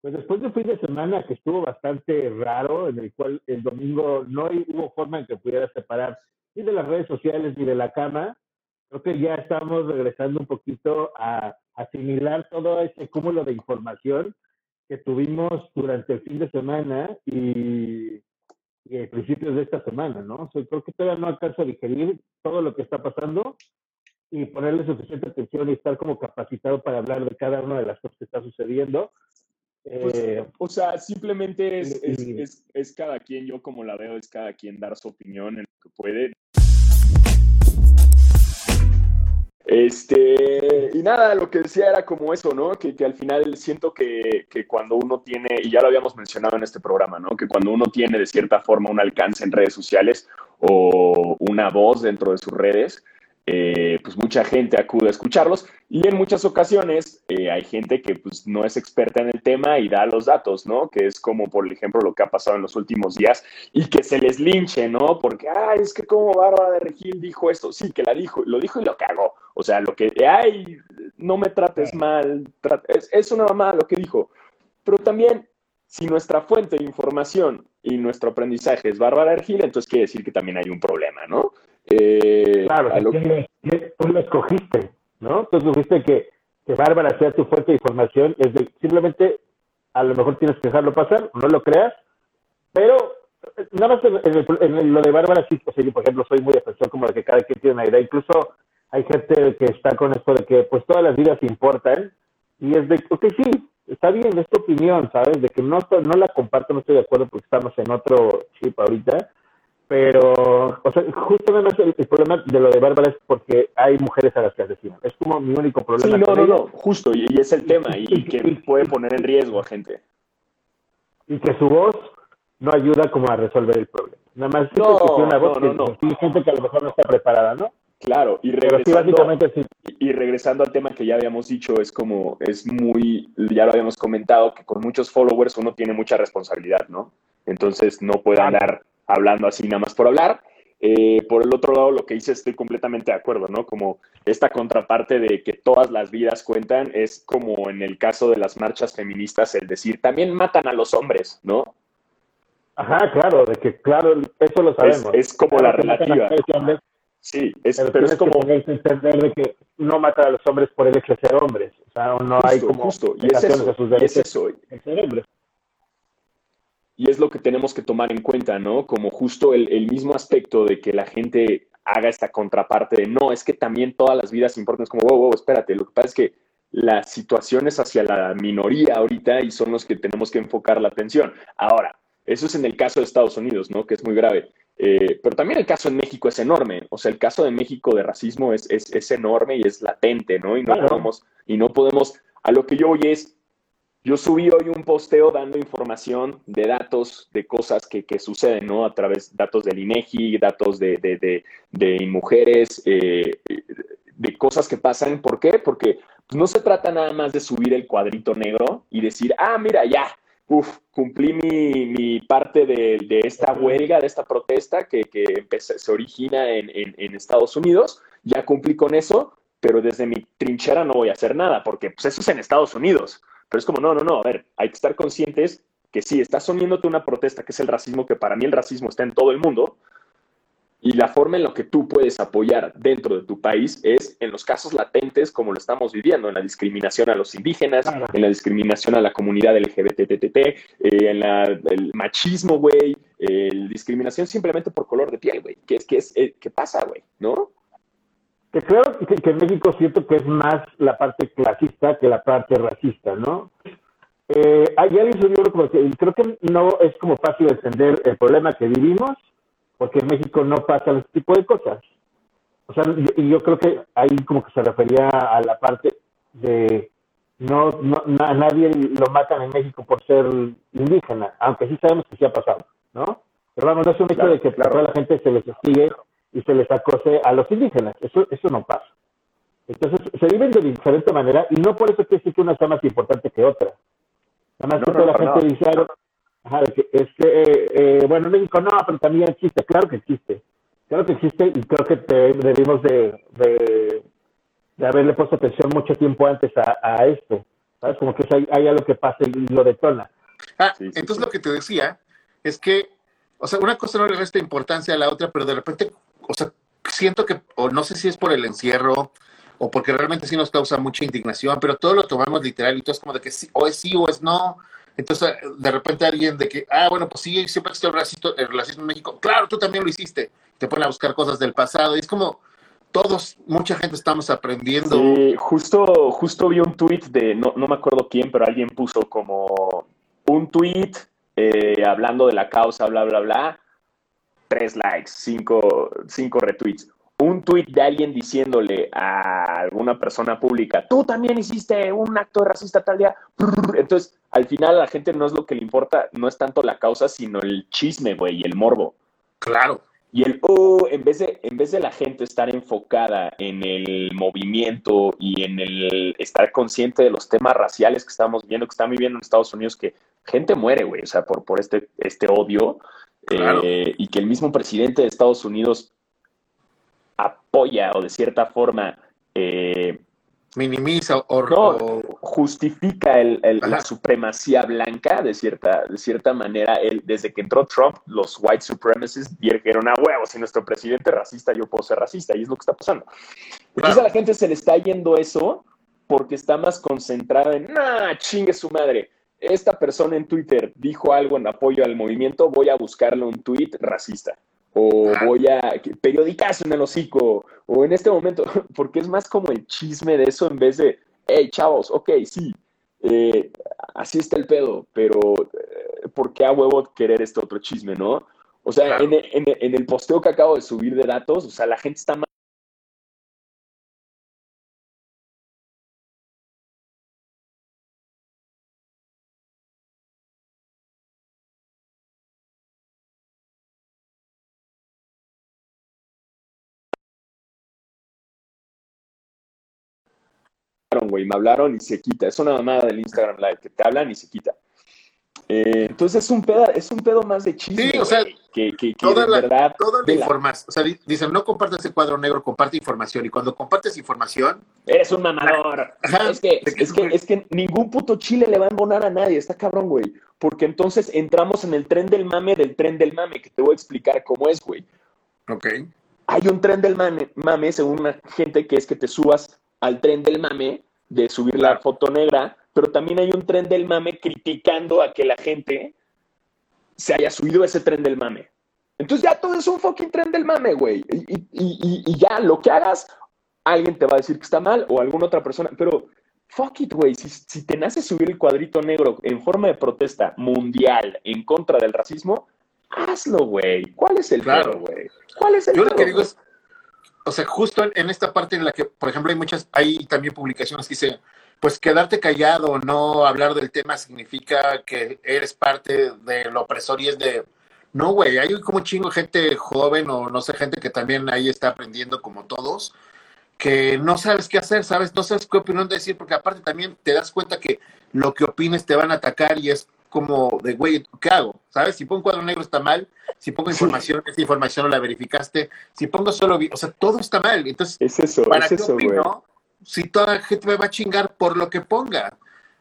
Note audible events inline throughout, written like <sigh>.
Pues después de fin de semana que estuvo bastante raro, en el cual el domingo no hubo forma en que pudiera separar ni de las redes sociales ni de la cama, creo que ya estamos regresando un poquito a asimilar todo ese cúmulo de información que tuvimos durante el fin de semana y, y principios de esta semana, ¿no? creo que todavía no alcanzo a digerir todo lo que está pasando y ponerle suficiente atención y estar como capacitado para hablar de cada una de las cosas que está sucediendo. Pues, eh, o sea, simplemente es, es, es, cada quien, yo como la veo, es cada quien dar su opinión en lo que puede. Este, y nada, lo que decía era como eso, ¿no? Que, que al final siento que, que, cuando uno tiene, y ya lo habíamos mencionado en este programa, ¿no? Que cuando uno tiene de cierta forma un alcance en redes sociales o una voz dentro de sus redes, eh, pues mucha gente acude a escucharlos y en muchas ocasiones eh, hay gente que pues no es experta en el tema y da los datos, ¿no? Que es como por ejemplo lo que ha pasado en los últimos días y que se les linche, ¿no? Porque, ay, es que como Bárbara de Regil dijo esto, sí, que la dijo, lo dijo y lo cagó. O sea, lo que, ay, no me trates mal, es, es una mamá lo que dijo. Pero también, si nuestra fuente de información y nuestro aprendizaje es Bárbara Regil, entonces quiere decir que también hay un problema, ¿no? Eh, claro, tú lo escogiste, ¿no? Tú escogiste que, que Bárbara sea tu fuente de información, es de, simplemente a lo mejor tienes que dejarlo pasar, no lo creas, pero nada más en, lo de Bárbara sí, o sea, yo por ejemplo soy muy defensor como de que cada quien tiene una idea, incluso hay gente que está con esto de que pues todas las vidas importan y es de, ok, sí, está bien, es tu opinión, ¿sabes? De que no, no la comparto, no estoy de acuerdo porque estamos en otro chip ahorita, pero, o sea, justamente el, el, problema de lo de Bárbara es porque hay mujeres a las que asesinan. Es como mi único problema. Sí, no, no, no, justo, y, es el tema, y, <laughs> que puede poner en riesgo a gente. Y que su voz no ayuda como a resolver el problema. Nada más no, una voz no, no, gente que a lo mejor no está preparada, ¿no? Claro, y regresando, sí, y regresando al tema que ya habíamos dicho, es como, es muy, ya lo habíamos comentado, que con muchos followers uno tiene mucha responsabilidad, ¿no? Entonces no puede andar hablando así nada más por hablar. Eh, por el otro lado, lo que hice estoy completamente de acuerdo, ¿no? Como esta contraparte de que todas las vidas cuentan es como en el caso de las marchas feministas, el decir, también matan a los hombres, ¿no? Ajá, claro, de que claro, eso lo sabemos. Es, es como claro, la relativa. Hombres, sí, es, pero, pero es como... Que entender de que no matan a los hombres por el hecho de ser hombres. O sea, no justo, hay como... Justo, y es eso, a sus y es eso. Y es lo que tenemos que tomar en cuenta, ¿no? Como justo el, el, mismo aspecto de que la gente haga esta contraparte de no, es que también todas las vidas importan. Es como, wow, wow, espérate. Lo que pasa es que las situaciones hacia la minoría ahorita y son los que tenemos que enfocar la atención. Ahora, eso es en el caso de Estados Unidos, ¿no? Que es muy grave. Eh, pero también el caso en México es enorme. O sea, el caso de México de racismo es, es, es enorme y es latente, ¿no? Y no, Claro. podemos, y no podemos, a lo que yo voy es, yo subí hoy un posteo dando información de datos, de cosas que, que suceden, ¿no? A través de datos del INEGI, datos de, de, de, de mujeres, eh, de cosas que pasan. ¿Por qué? Porque no se trata nada más de subir el cuadrito negro y decir, ah, mira, ya, uf, cumplí mi, mi parte de, de, esta huelga, de esta protesta que, que empecé, se origina en, en, en Estados Unidos, ya cumplí con eso, pero desde mi trinchera no voy a hacer nada, porque pues eso es en Estados Unidos. Pero es como, no, no, no, a ver, hay que estar conscientes que sí, estás uniéndote una protesta que es el racismo, que para mí el racismo está en todo el mundo, y la forma en la que tú puedes apoyar dentro de tu país es en los casos latentes como lo estamos viviendo, en la discriminación a los indígenas, Claro. en la discriminación a la comunidad LGBTTT, eh, en la, el machismo, güey, eh, discriminación simplemente por color de piel, güey. ¿Qué es, qué es, eh, qué pasa, güey? ¿No? Que creo que, que, en México siento que es más la parte clasista que la parte racista, ¿no? Eh, hay alguien subió como que creo que no es como fácil entender el problema que vivimos porque en México no pasa ese tipo de cosas. O sea, y yo, yo creo que ahí como que se refería a la parte de no, no a nadie lo matan en México por ser indígena, aunque sí sabemos que sí ha pasado, ¿no? Pero vamos, no es un hecho Claro, de que claro. la gente se les hostigue y se les acose a los indígenas. Eso, eso no pasa. Entonces, se viven de diferente manera y no por eso quiere decir que una sea más importante que otra. Nada más No, que no, toda la gente nada. dice algo, ajá, de que es que, eh, eh, bueno, en México no, pero también existe. Claro que existe. Claro que existe y creo que te- debimos de, de, de haberle puesto atención mucho tiempo antes a, a esto. ¿Sabes? Como que hay, algo que pasa y lo detona. Ah, entonces lo que te decía es que, o sea, una cosa no le resta importancia a la otra, pero de repente, o sea, siento que, o no sé si es por el encierro, o porque realmente sí nos causa mucha indignación, pero todo lo tomamos literal y todo es como de que sí, o es sí o es no. Entonces, de repente alguien de que, ah, bueno, pues sí, siempre existió el racismo, el racismo en México. Claro, tú también lo hiciste. Te ponen a buscar cosas del pasado. Y es como, todos, mucha gente estamos aprendiendo. Sí, justo, justo vi un tweet de, no, no me acuerdo quién, pero alguien puso como un tweet eh, hablando de la causa, bla, bla, bla. Tres likes, cinco, cinco retweets un tweet de alguien diciéndole a alguna persona pública, tú también hiciste un acto racista tal día. Entonces, al final a la gente no es lo que le importa, no es tanto la causa, sino el chisme, güey, y el morbo. Claro. Y el, oh, en vez, de, en vez de la gente estar enfocada en el movimiento y en el estar consciente de los temas raciales que estamos viendo, que están viviendo en Estados Unidos, que gente muere, güey, o sea, por, por este, este odio, eh, y que el mismo presidente de Estados Unidos apoya o de cierta forma eh, minimiza o, justifica el, la supremacía blanca de cierta, de cierta manera. El, desde que entró Trump, los white supremacists dijeron a huevo, si nuestro presidente es racista, yo puedo ser racista, y es lo que está pasando. Entonces a la gente se le está yendo eso porque está más concentrada en, nah, chingue su madre. Esta persona en Twitter dijo algo en apoyo al movimiento, voy a buscarle un tweet racista. O voy a periodicazo en el hocico, o en este momento, <laughs> porque es más como el chisme de eso en vez de, hey, chavos, ok, sí, eh, así está el pedo, pero eh, ¿por qué a huevo querer este otro chisme, no? O sea, en, en, el posteo que acabo de subir de datos, o sea, la gente está güey, me hablaron y se quita. Es una mamada del Instagram Live, que te hablan y se quita. Eh, entonces es un pedo, es un pedo más de chisme. Sí, o sea, que, toda la, verdad, toda la información. O sea, dicen, no compartas ese cuadro negro, comparte información. Y cuando compartes información. Eres un mamador. es, que, es, que, es que ningún puto chile le va a embonar a nadie. Está cabrón, güey. Porque entonces entramos en el tren del mame del tren del mame, que te voy a explicar cómo es, güey. Ok. Hay un tren del mame, mame según una gente que es que te subas al tren del mame de subir la foto negra, pero también hay un tren del mame criticando a que la gente se haya subido ese tren del mame. Entonces ya todo es un fucking tren del mame, güey. Y, ya lo que hagas, alguien te va a decir que está mal o alguna otra persona, pero fuck it, güey. Si, te nace subir el cuadrito negro en forma de protesta mundial en contra del racismo, hazlo, güey. ¿Cuál es el claro. güey? ¿Cuál es el Yo lo que digo es, o sea, justo en, esta parte en la que, por ejemplo, hay muchas, hay también publicaciones que dicen, pues quedarte callado, no hablar del tema significa que eres parte del opresor y es de, no, güey, hay como chingo gente joven o no sé, gente que también ahí está aprendiendo como todos, que no sabes qué hacer, ¿sabes? No sabes qué opinión decir, porque aparte también te das cuenta que lo que opines te van a atacar y es como de, güey, ¿qué hago? ¿Sabes? Si pongo un cuadro negro está mal, si pongo información, esa información no la verificaste, si pongo solo, o sea, todo está mal. Entonces, es eso, ¿para es qué eso, opino si toda la gente me va a chingar por lo que ponga?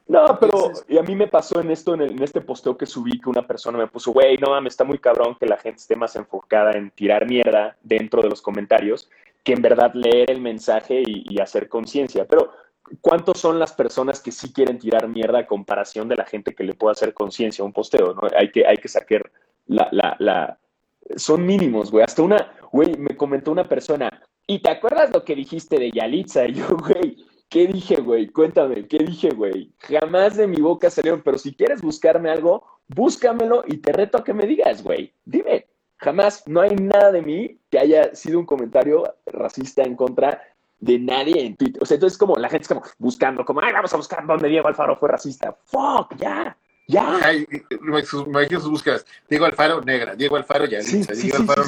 No, pero y a mí me pasó en esto, en, este posteo que subí, que una persona me puso, güey, no mames, está muy cabrón que la gente esté más enfocada en tirar mierda dentro de los comentarios que en verdad leer el mensaje y hacer conciencia. Pero ¿cuántos son las personas que sí quieren tirar mierda a comparación de la gente que le puede hacer conciencia a un posteo? ¿no? Hay que, hay que sacar la, la, la... Son mínimos, güey. Hasta una, güey, me comentó una persona, ¿y te acuerdas lo que dijiste de Yalitza? Y yo, güey, ¿qué dije, güey? Cuéntame, ¿qué dije, güey? Jamás de mi boca salieron, pero si quieres buscarme algo, búscamelo y te reto a que me digas, güey. Dime, jamás, no hay nada de mí que haya sido un comentario racista en contra de nadie en Twitter. O sea, entonces como la gente es como buscando, como, ay, vamos a buscar dónde Diego Alfaro fue racista. Fuck, ya, ya. Ay, me imagino sus búsquedas. Diego Alfaro, negra. Diego Alfaro, ya. Sí, Diego Alfaro.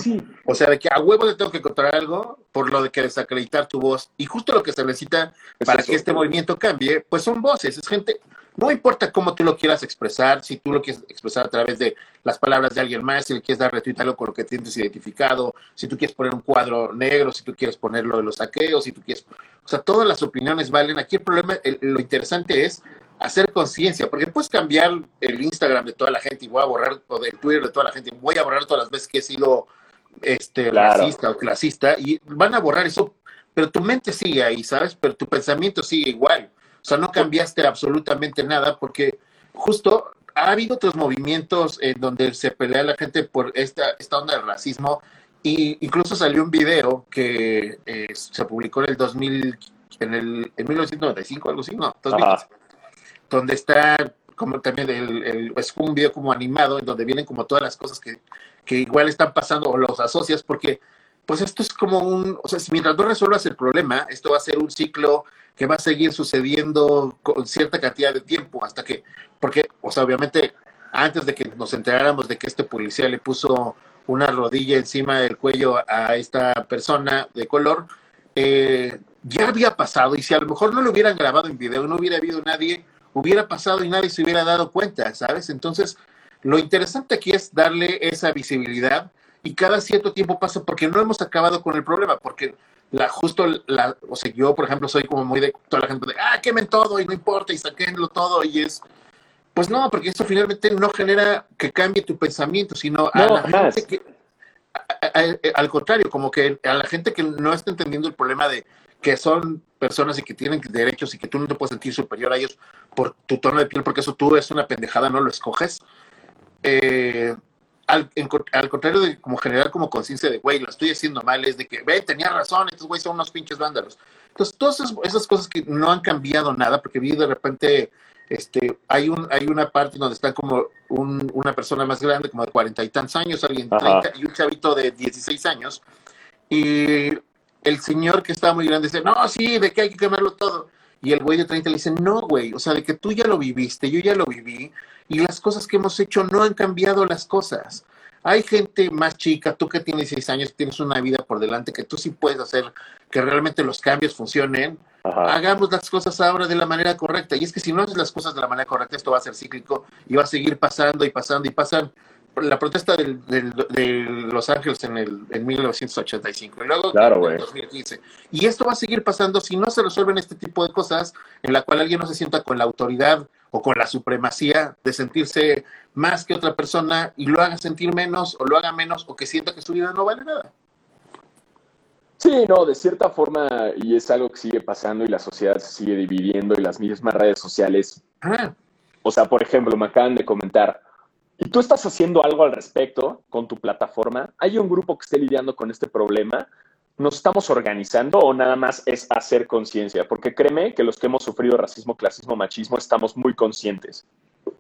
o sea, de que a huevo le tengo que encontrar algo por lo de que desacreditar tu voz. Y justo lo que se necesita para que este movimiento cambie, pues son voces, es gente no importa cómo tú lo quieras expresar, si tú lo quieres expresar a través de las palabras de alguien más, si le quieres dar retweet algo con lo que tienes identificado, si tú quieres poner un cuadro negro, si tú quieres ponerlo de los saqueos, si tú quieres... O sea, todas las opiniones valen. Aquí el problema, lo interesante es hacer conciencia, porque puedes cambiar el Instagram de toda la gente y voy a borrar, o del Twitter de toda la gente, voy a borrar todas las veces que he sido este, racista o clasista, y van a borrar eso, pero tu mente sigue ahí, ¿sabes? Pero tu pensamiento sigue igual. O sea, no cambiaste absolutamente nada porque justo ha habido otros movimientos en donde se pelea la gente por esta, esta onda del racismo y incluso salió un video que eh, se publicó en el 2000, en el en 1995, algo así, no, 2015, donde está como también el, es un video como animado en donde vienen como todas las cosas que, que igual están pasando o los asocias porque pues esto es como un, o sea, si mientras no resuelvas el problema, esto va a ser un ciclo que va a seguir sucediendo con cierta cantidad de tiempo hasta que, porque, o sea, obviamente, antes de que nos enteráramos de que este policía le puso una rodilla encima del cuello a esta persona de color, eh, ya había pasado y si a lo mejor no lo hubieran grabado en video, no hubiera habido nadie, hubiera pasado y nadie se hubiera dado cuenta, ¿sabes? Entonces, lo interesante aquí es darle esa visibilidad y cada cierto tiempo pasa porque no hemos acabado con el problema, porque la justo la, o sea, yo por ejemplo soy como muy de toda la gente de, ah, quemen todo y no importa y saquenlo todo y es, pues no, porque eso finalmente no genera que cambie tu pensamiento, sino a la gente que, al contrario, como que a la gente que no está entendiendo el problema de que son personas y que tienen derechos y que tú no te puedes sentir superior a ellos por tu tono de piel, porque eso tú es una pendejada, no lo escoges. Eh, al, al, contrario de como generar como conciencia de, güey, lo estoy haciendo mal, es de que, ve, tenía razón, estos güeyes son unos pinches vándalos. Entonces, todas esas, cosas que no han cambiado nada, porque vi de repente, este, hay, un, hay una parte donde está como un, una persona más grande, como de cuarenta y tantos años, alguien treinta, y un chavito de 16 años, y el señor que estaba muy grande dice, no, sí, de que hay que quemarlo todo. Y el güey de 30 le dice, no, güey, o sea, de que tú ya lo viviste, yo ya lo viví, y las cosas que hemos hecho no han cambiado las cosas. Hay gente más chica, tú que tienes seis años, tienes una vida por delante, que tú sí puedes hacer que realmente los cambios funcionen. Hagamos las cosas ahora de la manera correcta. Y es que si no haces las cosas de la manera correcta, esto va a ser cíclico y va a seguir pasando y pasando y pasando la protesta del, de Los Ángeles en, el, en 1985 y luego en 2015. Y esto va a seguir pasando si no se resuelven este tipo de cosas en la cual alguien no se sienta con la autoridad o con la supremacía de sentirse más que otra persona y lo haga sentir menos o lo haga menos o que sienta que su vida no vale nada. Sí, no, de cierta forma, y es algo que sigue pasando y la sociedad se sigue dividiendo y las mismas redes sociales. Ah. O sea, por ejemplo, me acaban de comentar, ¿Y tú estás haciendo algo al respecto con tu plataforma? ¿Hay un grupo que esté lidiando con este problema? ¿Nos estamos organizando o nada más es hacer conciencia? Porque créeme que los que hemos sufrido racismo, clasismo, machismo estamos muy conscientes.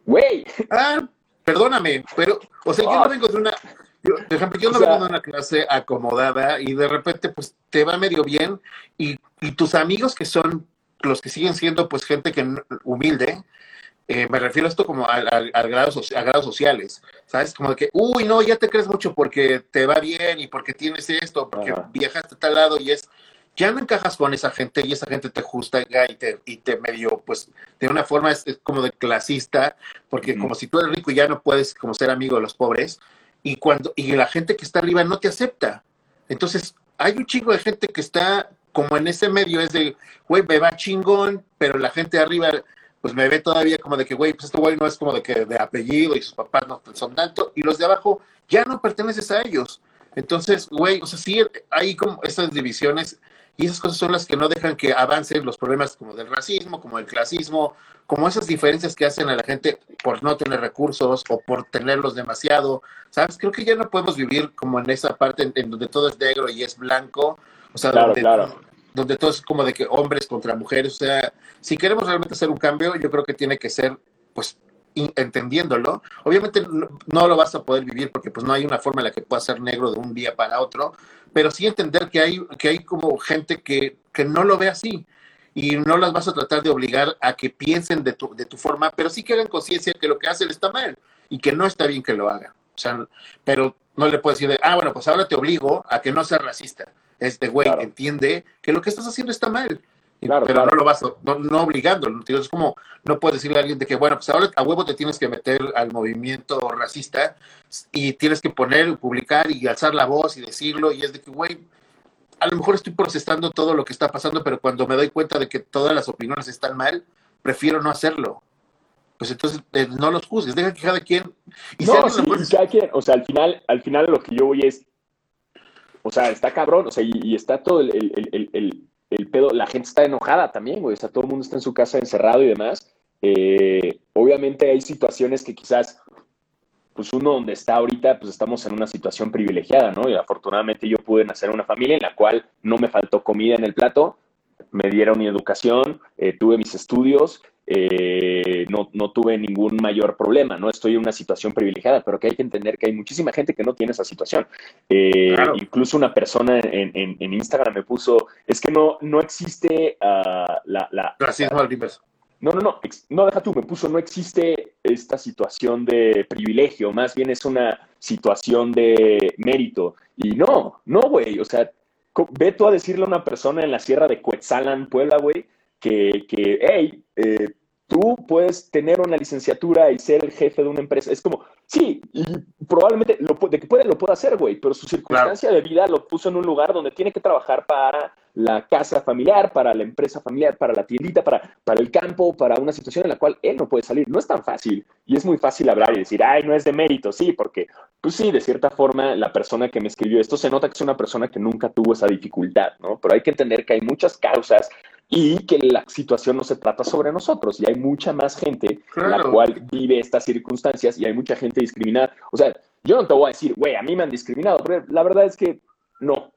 ¡Güey! Ah, perdóname, pero, o sea, yo no vengo de una, yo, por ejemplo, yo no vengo de una clase acomodada y de repente, pues, te va medio bien y, y tus amigos que son los que siguen siendo, pues, gente que humilde, eh, me refiero a esto como a, grados, a grados sociales, ¿sabes? Como de que, uy, no, ya te crees mucho porque te va bien y porque tienes esto, porque viajaste a tal lado y es, ya no encajas con esa gente y esa gente te justa y te, y te medio, pues, de una forma es, como de clasista, porque como si tú eres rico y ya no puedes como ser amigo de los pobres, y cuando, y la gente que está arriba no te acepta. Entonces, hay un chingo de gente que está como en ese medio, es de, güey, me va chingón, pero la gente de arriba pues me ve todavía como de que, güey, pues este güey no es como de que de apellido y sus papás no son tanto, y los de abajo ya no perteneces a ellos. Entonces, güey, o sea, sí hay como esas divisiones y esas cosas son las que no dejan que avancen los problemas como del racismo, como el clasismo, como esas diferencias que hacen a la gente por no tener recursos o por tenerlos demasiado, ¿sabes? Creo que ya no podemos vivir como en esa parte en, donde todo es negro y es blanco, o sea, donde, donde todo es como de que hombres contra mujeres, o sea, si queremos realmente hacer un cambio, yo creo que tiene que ser, pues, entendiéndolo. Obviamente no, lo vas a poder vivir porque pues no hay una forma en la que pueda ser negro de un día para otro, pero sí entender que hay, que hay como gente que, que no lo ve así y no las vas a tratar de obligar a que piensen de tu, de tu forma, pero sí que hagan conciencia que lo que hacen está mal y que no está bien que lo hagan. O sea, pero no le puedes decir, ah, bueno, pues ahora te obligo a que no seas racista. Este güey entiende que lo que estás haciendo está mal pero no lo vas, no, no obligándolo. Es como, no puedes decirle a alguien de que, bueno, pues ahora a huevo te tienes que meter al movimiento racista y tienes que poner, publicar y alzar la voz y decirlo. Y es de que, güey, a lo mejor estoy procesando todo lo que está pasando, pero cuando me doy cuenta de que todas las opiniones están mal, prefiero no hacerlo. Pues entonces eh, no los juzgues, deja que cada quien... Y no, sí, cada quien, o sea, al final, al final lo que yo voy es, o sea, está cabrón, o sea, y, está todo el, el, el, el, pedo, la gente está enojada también, güey, o sea, todo el mundo está en su casa encerrado y demás. Eh, obviamente hay situaciones que quizás pues uno donde está ahorita, pues estamos en una situación privilegiada, ¿no? Y afortunadamente yo pude nacer en una familia en la cual no me faltó comida en el plato, me dieron mi educación, eh, tuve mis estudios, eh, no, no, tuve ningún mayor problema, ¿no? Estoy en una situación privilegiada, pero que hay que entender que hay muchísima gente que no tiene esa situación. Eh, incluso una persona en, en, Instagram me puso, es que no, no existe uh, la... la Racismo al no, no, no, no, deja tú, me puso, no existe esta situación de privilegio, más bien es una situación de mérito. Y no, no, güey, o sea, ve tú a decirle a una persona en la sierra de Coetzalan, Puebla, güey, que, que hey, eh, tú puedes tener una licenciatura y ser el jefe de una empresa. Es como, sí, y probablemente lo, de que puede, lo pueda hacer, güey, pero su circunstancia de vida lo puso en un lugar donde tiene que trabajar para la casa familiar, para la empresa familiar, para la tiendita, para, para el campo, para una situación en la cual él no puede salir. No es tan fácil. Y es muy fácil hablar y decir, ay, no es de mérito, sí, porque, pues sí, de cierta forma, la persona que me escribió esto se nota que es una persona que nunca tuvo esa dificultad, ¿no? Pero hay que entender que hay muchas causas y que la situación no se trata sobre nosotros. Y hay mucha más gente la cual vive estas circunstancias y hay mucha gente discriminada. O sea, yo no te voy a decir, güey, a mí me han discriminado, pero la verdad es que no,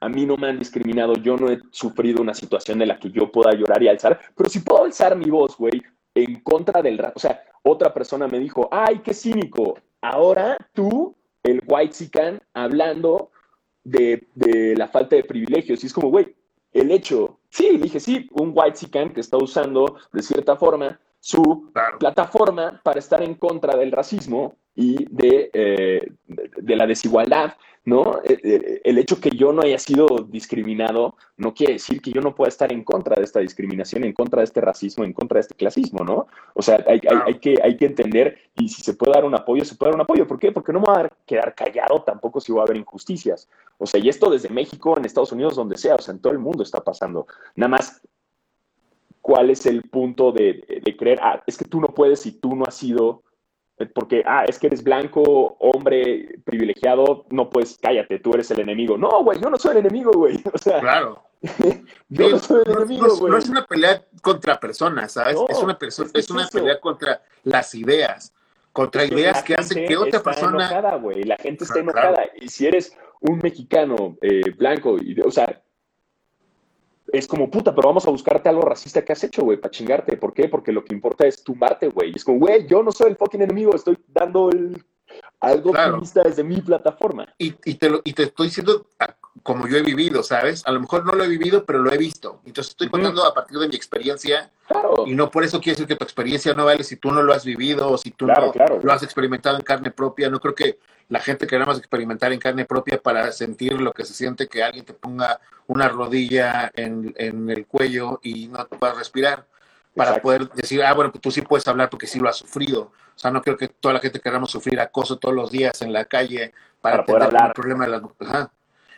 a mí no me han discriminado, yo no he sufrido una situación de la que yo pueda llorar y alzar, pero si puedo alzar mi voz, güey, en contra del... O sea, otra persona me dijo, ay, qué cínico, ahora tú, el white sican, hablando de, de la falta de privilegios, y es como, güey, el hecho, sí, dije, sí, un white sican que está usando de cierta forma su plataforma para estar en contra del racismo y de, eh, de, la desigualdad, ¿no? Eh, eh, el hecho que yo no haya sido discriminado no quiere decir que yo no pueda estar en contra de esta discriminación, en contra de este racismo, en contra de este clasismo, ¿no? O sea, hay, hay, que, hay que entender y si se puede dar un apoyo, se puede dar un apoyo. ¿Por qué? Porque no me va a quedar callado tampoco si va a haber injusticias. O sea, y esto desde México, en Estados Unidos, donde sea, o sea, en todo el mundo está pasando. Nada más cuál es el punto de, de, creer, ah, es que tú no puedes si tú no has sido porque, ah, es que eres blanco, hombre, privilegiado, no puedes, cállate, tú eres el enemigo. No, güey, yo no soy el enemigo, güey. <laughs> O sea, claro. <laughs> yo no soy el enemigo, güey. No, es una pelea contra personas, ¿sabes? es una, persona, es, una pelea contra las ideas, contra ideas que hacen que otra está persona. Enojada, güey. La gente está enojada. Y si eres un mexicano eh, blanco, y, o sea, es como, puta, pero vamos a buscarte algo racista que has hecho, güey, para chingarte. ¿Por qué? Porque lo que importa es tumbarte, güey. Es como, güey, yo no soy el fucking enemigo, estoy dando el, algo optimista desde mi plataforma. Y, y, te lo, y te estoy diciendo como yo he vivido, ¿sabes? A lo mejor no lo he vivido, pero lo he visto. Entonces estoy contando a partir de mi experiencia. Claro. Y no por eso quiere decir que tu experiencia no vale si tú no lo has vivido o si tú no lo has experimentado en carne propia. No creo que la gente queramos experimentar en carne propia para sentir lo que se siente que alguien te ponga una rodilla en, el cuello y no te puedas respirar para poder decir, ah, bueno, pues tú sí puedes hablar porque sí lo has sufrido. O sea, no creo que toda la gente queramos sufrir acoso todos los días en la calle para, poder hablar. El problema de.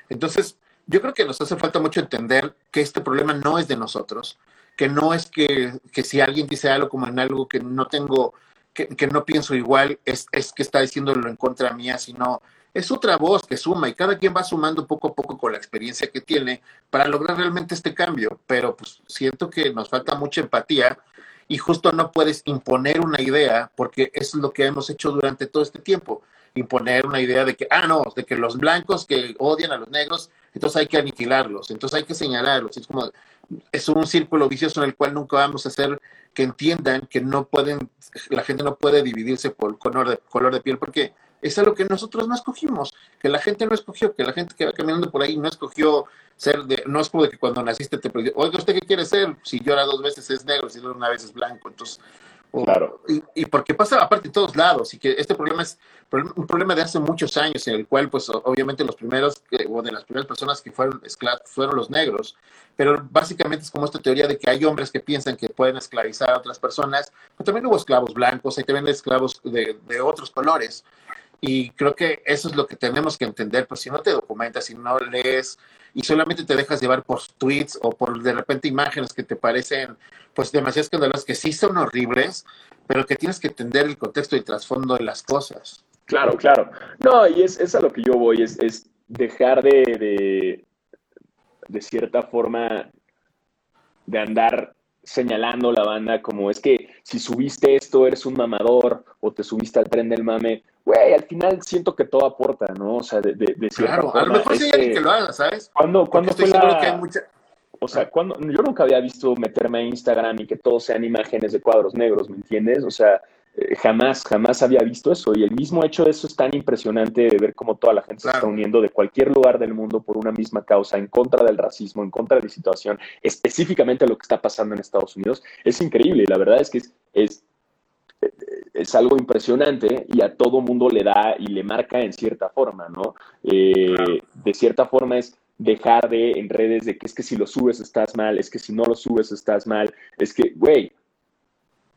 Entonces, yo creo que nos hace falta mucho entender que este problema no es de nosotros, que no es que, que si alguien dice algo como en algo que no tengo que, no pienso igual es, es, que está diciéndolo en contra mía, sino es otra voz que suma y cada quien va sumando poco a poco con la experiencia que tiene para lograr realmente este cambio. Pero pues siento que nos falta mucha empatía y justo no puedes imponer una idea porque es lo que hemos hecho durante todo este tiempo. Imponer una idea de que, ah, no, de que los blancos que odian a los negros, entonces hay que aniquilarlos, entonces hay que señalarlos. Es como, es un círculo vicioso en el cual nunca vamos a hacer que entiendan que no pueden, la gente no puede dividirse por color de, color de piel, porque es algo que nosotros no escogimos, que la gente no escogió, que la gente que va caminando por ahí no escogió ser de, no es como de que cuando naciste te preguntó, oiga, ¿usted qué quiere ser? Si llora dos veces es negro, si llora una vez es blanco, entonces claro. Y, y, porque pasa aparte de todos lados, y que este problema es un problema de hace muchos años, en el cual, pues, obviamente los primeros, o de las primeras personas que fueron esclavos fueron los negros, pero básicamente es como esta teoría de que hay hombres que piensan que pueden esclavizar a otras personas, pero también hubo esclavos blancos, hay también esclavos de, de otros colores, y creo que eso es lo que tenemos que entender, pues si no te documentas, si no lees, y solamente te dejas llevar por tweets o por de repente imágenes que te parecen pues demasiado escandalosas, que sí son horribles, pero que tienes que entender el contexto y trasfondo de las cosas. Claro, claro. No, y es, es a lo que yo voy, es, es dejar de, de, de cierta forma, de andar señalando la banda como es que si subiste esto eres un mamador o te subiste al tren del mame, güey, al final siento que todo aporta, ¿no? O sea, de, de, de Claro, forma. a lo mejor sí hay este, alguien que lo haga, ¿sabes? ¿Cuándo, ¿cuándo fue la- que hay mucha... O sea, cuando, yo nunca había visto meterme a Instagram y que todos sean imágenes de cuadros negros, ¿me entiendes? O sea, eh, jamás, jamás había visto eso. Y el mismo hecho de eso es tan impresionante de ver cómo toda la gente se está uniendo de cualquier lugar del mundo por una misma causa, en contra del racismo, en contra de la situación, específicamente lo que está pasando en Estados Unidos. Es increíble. La verdad es que es, es, es algo impresionante y a todo mundo le da y le marca en cierta forma, ¿no? Eh, de cierta forma es dejar de en redes de que es que si lo subes estás mal, es que si no lo subes estás mal, es que, güey,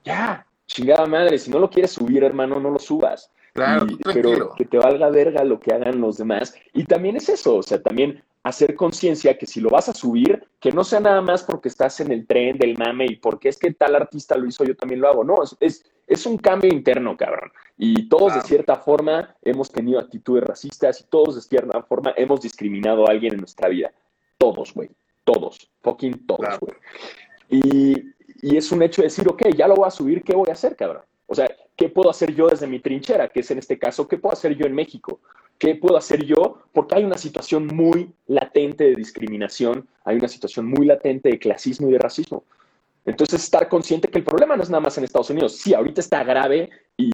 ya, chingada madre, si no lo quieres subir, hermano, no lo subas. Claro, Y- pero que te valga verga lo que hagan los demás. Y también es eso, o sea, también hacer conciencia que si lo vas a subir, que no sea nada más porque estás en el tren del mame y porque es que tal artista lo hizo, yo también lo hago. No, es, es, es un cambio interno, cabrón. Y todos Claro. de cierta forma hemos tenido actitudes racistas y todos de cierta forma hemos discriminado a alguien en nuestra vida. Todos, güey. Todos. Fucking todos, Claro. güey. Y, y es un hecho de decir, ok, ya lo voy a subir, ¿qué voy a hacer, cabrón? O sea, ¿qué puedo hacer yo desde mi trinchera? Que es en este caso, ¿qué puedo hacer yo en México? ¿Qué puedo hacer yo? Porque hay una situación muy latente de discriminación, hay una situación muy latente de clasismo y de racismo. Entonces, estar consciente que el problema no es nada más en Estados Unidos. Sí, ahorita está grave y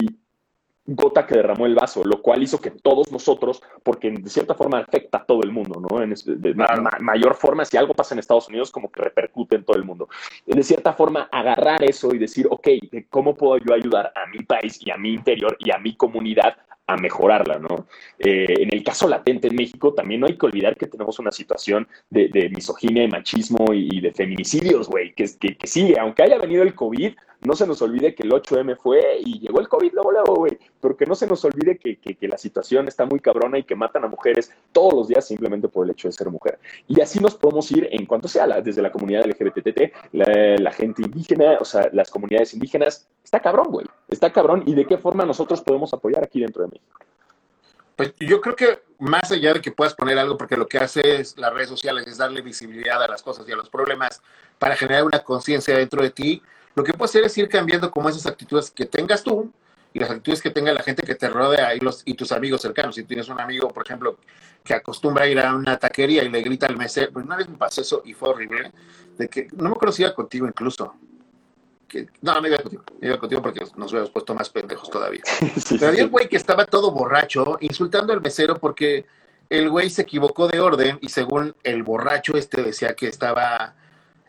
gota que derramó el vaso, lo cual hizo que todos nosotros, porque de cierta forma afecta a todo el mundo, ¿no? En de ma- mayor forma, si algo pasa en Estados Unidos, como que repercute en todo el mundo. De cierta forma, agarrar eso y decir, ok, ¿cómo puedo yo ayudar a mi país y a mi interior y a mi comunidad a mejorarla, ¿no? Eh, en el caso latente en México, también no hay que olvidar que tenemos una situación de, de misoginia y machismo y, y de feminicidios, güey, que, que sigue. Aunque haya venido el COVID, no se nos olvide que el 8M fue y llegó el COVID luego, luego, güey. Pero que no se nos olvide que, que- la situación está muy cabrona y que matan a mujeres todos los días simplemente por el hecho de ser mujer. Y así nos podemos ir en cuanto sea, la- desde la comunidad LGBT, la, la gente indígena, o sea, las comunidades indígenas. Está cabrón, güey. Está cabrón. ¿Y de qué forma nosotros podemos apoyar aquí dentro de México? Pues yo creo que más allá de que puedas poner algo, porque lo que hace es las redes sociales es darle visibilidad a las cosas y a los problemas para generar una conciencia dentro de ti, lo que puedes hacer es ir cambiando como esas actitudes que tengas tú y las actitudes que tenga la gente que te rodea y, los, y tus amigos cercanos. Si tienes un amigo, por ejemplo, que acostumbra a ir a una taquería y le grita al mesero, pues una vez me pasó eso y fue horrible, de que no me conocía contigo incluso. Que, no, no iba contigo, iba contigo porque nos hubiéramos puesto más pendejos todavía. <laughs> Pero había un güey que estaba todo borracho, insultando al mesero porque el güey se equivocó de orden y según el borracho este decía que estaba,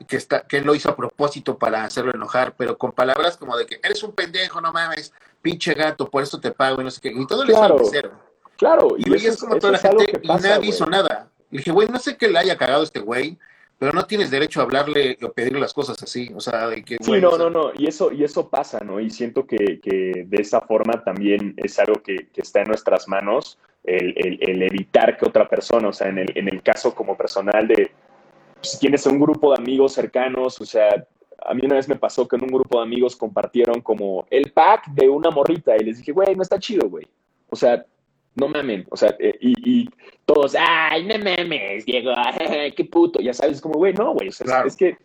que está, que él lo hizo a propósito para hacerlo enojar, pero con palabras como de que eres un pendejo, no mames, pinche gato, por eso te pago y no sé qué. Y todo le hizo Claro. Claro, Y y, veías como toda la gente que y pasa, nadie hizo nada. Le dije, güey, no sé qué le haya cagado este güey, pero no tienes derecho a hablarle o pedirle las cosas así. O sea, de que, Sí, no, o sea, no, no, y eso, y eso pasa, ¿no? Y siento que, que de esa forma también es algo que, que está en nuestras manos, el, el- el evitar que otra persona, o sea, en el, en el caso como personal de, si tienes un grupo de amigos cercanos, o sea, a mí una vez me pasó que en un grupo de amigos compartieron como el pack de una morrita y les dije, güey, no está chido, güey. O sea, no mamen, o sea, eh, y, y todos, ay, no mames, Diego, <laughs> qué puto, ya sabes, como, güey, no, güey, o sea, es- Claro. es que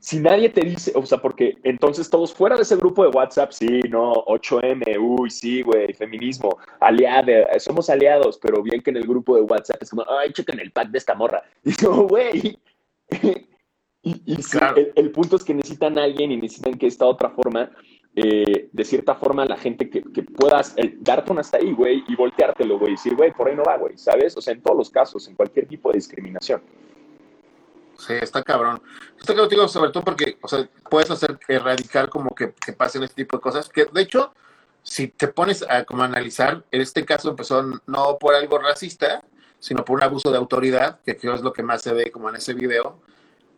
si nadie te dice, o sea, porque entonces todos fuera de ese grupo de WhatsApp, sí, no, 8M, uy, sí, güey, feminismo, aliado, somos aliados, pero bien que en el grupo de WhatsApp es como, ay, chequen el pack de esta morra. <laughs> Y yo, güey. Y, y sí, Claro. el, el punto es que necesitan a alguien y necesitan que esta otra forma, eh, de cierta forma, la gente que, que puedas eh, darte un hasta ahí, güey, y volteártelo, güey, y decir, güey, por ahí no va, güey, ¿sabes? O sea, en todos los casos, en cualquier tipo de discriminación. Sí, está cabrón. Está cabrón, digo, sobre todo porque, o sea, puedes hacer erradicar como que, que pasen este tipo de cosas. Que de hecho, si te pones a como analizar, en este caso empezó no por algo racista, sino por un abuso de autoridad, que creo es lo que más se ve como en ese video.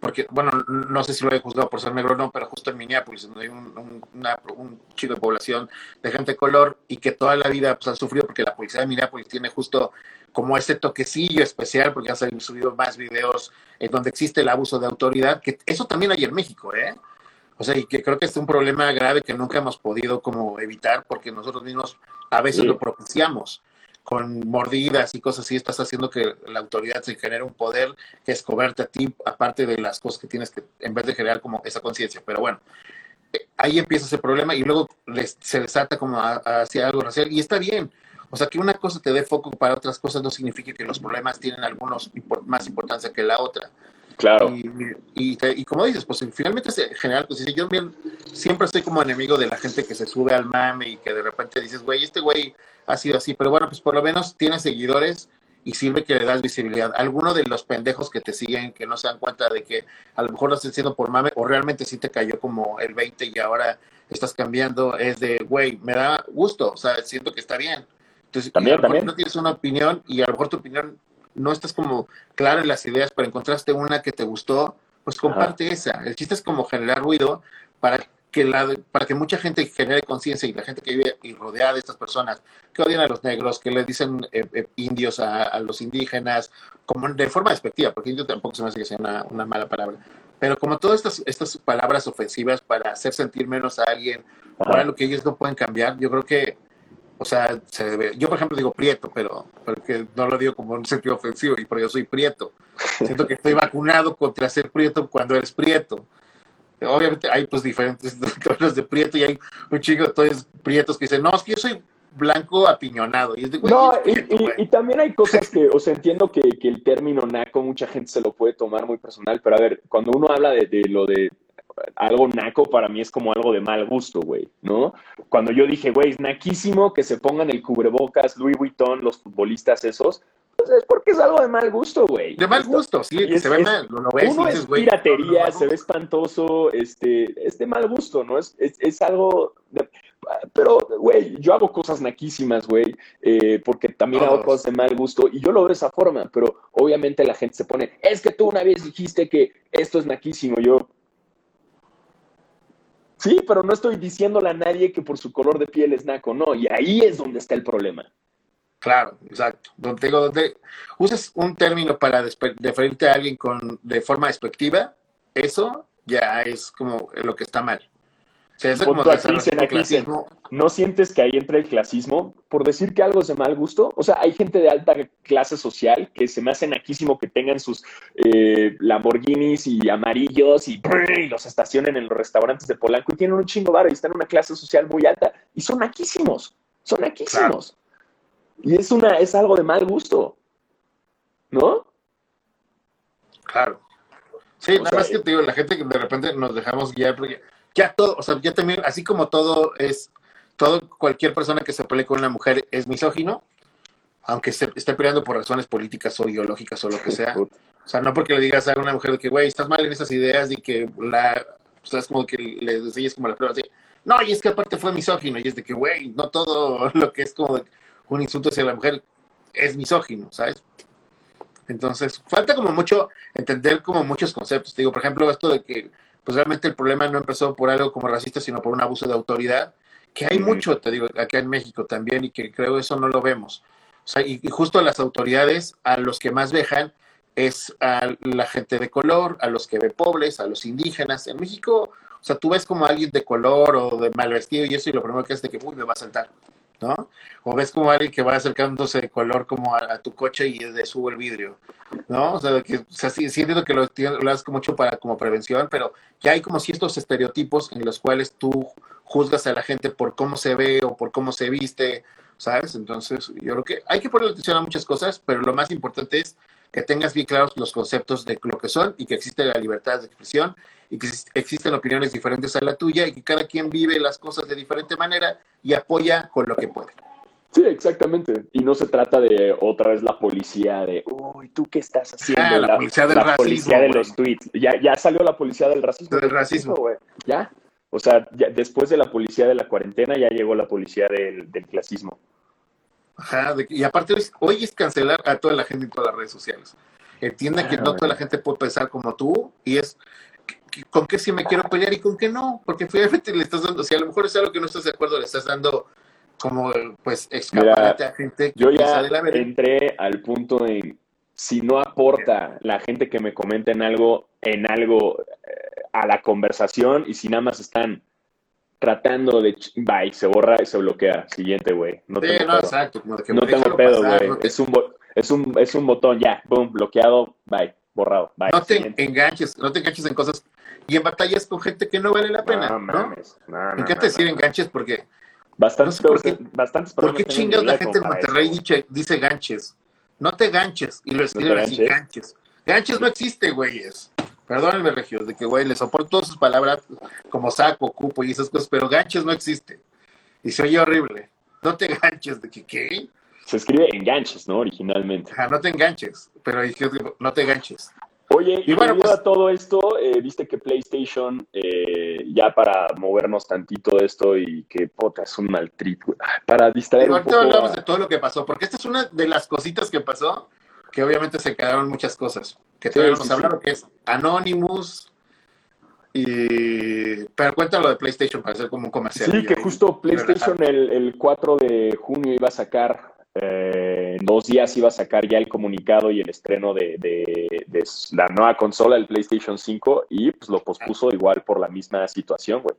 Porque, bueno, no sé si lo he juzgado por ser negro o no, pero justo en Minneapolis, donde hay un, un, una- un chico de población de gente de color y que toda la vida pues, han sufrido porque la policía de Minneapolis tiene justo como ese toquecillo especial, porque ya se han subido más videos en donde existe el abuso de autoridad, que eso también hay en México, ¿eh? O sea, y que creo que es un problema grave que nunca hemos podido como evitar porque nosotros mismos a veces lo propiciamos con mordidas y cosas así, estás haciendo que la autoridad se genere un poder que es cobrarte a ti, aparte de las cosas que tienes que, en vez de generar como esa conciencia. Pero bueno, eh, ahí empieza ese problema y luego se desata como hacia algo racial y está bien. O sea, que una cosa te dé foco para otras cosas no significa que los problemas tienen algunos más importancia que la otra. Claro. Y, y, como dices, pues finalmente se general, pues yo siempre estoy como enemigo de la gente que se sube al mame y que de repente dices, güey, este güey ha sido así, pero bueno, pues por lo menos tiene seguidores y sirve que le das visibilidad. Alguno de los pendejos que te siguen, que no se dan cuenta de que a lo mejor lo estás haciendo por mame o realmente sí te cayó como el 20 y ahora estás cambiando, es de, güey, me da gusto, o sea, siento que está bien. Entonces, también, también. no tienes una opinión y a lo mejor tu opinión no estás como claro en las ideas, pero encontraste una que te gustó, pues comparte esa. El chiste es como generar ruido para que, la, para que mucha gente genere conciencia y la gente que vive y rodea de estas personas que odian a los negros, que le dicen eh, eh, indios a, los indígenas, como de forma despectiva, porque indio tampoco se me hace que sea una, mala palabra, pero como todas estas, estas palabras ofensivas para hacer sentir menos a alguien, para lo que ellos no pueden cambiar, yo creo que o sea, se debe, yo por ejemplo digo prieto, pero porque no lo digo como un sentido ofensivo y porque yo soy prieto. Siento que estoy vacunado contra ser prieto cuando eres prieto. Obviamente hay pues diferentes <laughs> tonos de prieto y hay un chico de todos prietos que dicen, no, es que yo soy blanco apiñonado. Y no, y, también hay cosas que, o sea, entiendo que, que, el término naco mucha gente se lo puede tomar muy personal, pero a ver, cuando uno habla de, de lo de algo naco para mí es como algo de mal gusto, güey, ¿no? Cuando yo dije, güey, es naquísimo que se pongan el cubrebocas Louis Vuitton, los futbolistas esos, pues es porque es algo de mal gusto, güey. De mal gusto, sí, se ve mal, lo, ves, uno es piratería, se ve espantoso, este, es de mal gusto, ¿no? Es, es, algo... pero, güey, yo hago cosas naquísimas, güey, eh, porque también hago cosas de mal gusto y yo lo veo de esa forma, pero obviamente la gente se pone, es que tú una vez dijiste que esto es naquísimo, yo, Sí, pero no estoy diciéndole a nadie que por su color de piel es naco, no, y ahí es donde está el problema. Claro, exacto. Donde, digo, donde usas un término para referirte a alguien con, de forma despectiva, eso ya es como lo que está mal. ¿No sientes que ahí entra el clasismo? Por decir que algo es de mal gusto. O sea, hay gente de alta clase social que se me hace naquísimo que tengan sus eh, Lamborghinis y amarillos y, los estacionen en los restaurantes de Polanco y tienen un chingo bar y están en una clase social muy alta y son naquísimos. Son naquísimos. Y es, una, es algo de mal gusto. ¿No? Claro. Sí, nada más que te digo, la gente que de repente nos dejamos guiar porque ya todo, o sea, ya también, así como todo es, todo, cualquier persona que se pelee con una mujer es misógino, aunque se esté peleando por razones políticas o ideológicas o lo que sea. O sea, no porque le digas a una mujer de que, güey, estás mal en esas ideas y que la, o sea, es como que le enseñes como la prueba así. No, y es que aparte fue misógino, y es de que, güey, no todo <laughs> lo que es como un insulto hacia la mujer es misógino, ¿sabes? Entonces, falta como mucho entender como muchos conceptos. Te digo, por ejemplo, esto de que pues realmente el problema no empezó por algo como racista, sino por un abuso de autoridad, que hay mucho, te digo, acá en México también, y que creo eso no lo vemos. O sea, y, justo las autoridades, a los que más dejan, es a la gente de color, a los que ve pobres, a los indígenas. En México, o sea, tú ves como alguien de color o de mal vestido y eso, y lo primero que es de que, uy, me va a saltar. ¿No? O ves como alguien que va acercándose de color como a, tu coche y de sube el vidrio, ¿no? O sea, que, sí, entiendo que lo, lo haces mucho para, como prevención, pero ya hay como ciertos estereotipos en los cuales tú juzgas a la gente por cómo se ve o por cómo se viste, ¿sabes? Entonces, yo creo que hay que poner atención a muchas cosas, pero lo más importante es que tengas bien claros los conceptos de lo que son y que existe la libertad de expresión y que existen opiniones diferentes a la tuya y que cada quien vive las cosas de diferente manera y apoya con lo que puede. Sí, exactamente. Y no se trata de otra vez la policía de, uy, ¿tú qué estás haciendo? Ah, la, policía del racismo. Policía de los tweets. Ya, ya salió la policía del racismo. Del racismo. güey. Ya. O sea, después de la policía de la cuarentena ya llegó la policía del, del clasismo. Ajá, y aparte hoy, es cancelar a toda la gente en todas las redes sociales. Entienda que no toda la gente puede pensar como tú y es con qué sí me quiero pelear y con qué no, porque finalmente le estás dando, si a lo mejor es algo que no estás de acuerdo, le estás dando como pues escaparate a gente que yo ya entré al punto de si no aporta la gente que me comenta en algo, en algo, eh, a la conversación y si nada más están tratando de... Bye, se borra y se bloquea. Siguiente, güey. No Sí, tengo no, pedo. exacto. como de que, No güey, tengo déjalo pedo, pasar, güey. no te- Es, un es, un, es un botón, ya, boom, bloqueado, bye, borrado, bye. no te Siguiente. enganches, no te enganches en cosas y en batallas con gente que no vale la pena, No ¿no? mames. No, no, Me encanta decir enganches porque Bastantes, sé por qué- bastantes ¿por qué chingas la gente para Monterrey dice, dice ganches? No te ganches y lo escriben así, ganches? ganches. Ganches no existe, güeyes. Perdónenme, Regios, de que, güey, le soporto todas sus palabras como saco, cupo y esas cosas, pero ganches no existe. Y se oye horrible. No te <laughs> ganches, de que, ¿qué? Se escribe enganches, ¿no? Originalmente. Ajá, no te enganches, pero no te ganches. Oye, y, Y bueno, pues- a todo esto, eh, viste que PlayStation, eh, ya para movernos tantito de esto y que, puta, es un mal trip. Ay, para distraer un poco hablamos a- de todo lo que pasó, porque esta es una de las cositas que pasó, que obviamente se quedaron muchas cosas, que Sí, todavía sí, que es Anonymous, y... pero cuéntalo de PlayStation para hacer como un comercial. Sí, que justo PlayStation el, el 4 de junio iba a sacar, eh, en dos días iba a sacar ya el comunicado y el estreno de, de- de la nueva consola, el PlayStation 5, y pues lo pospuso igual por la misma situación, güey.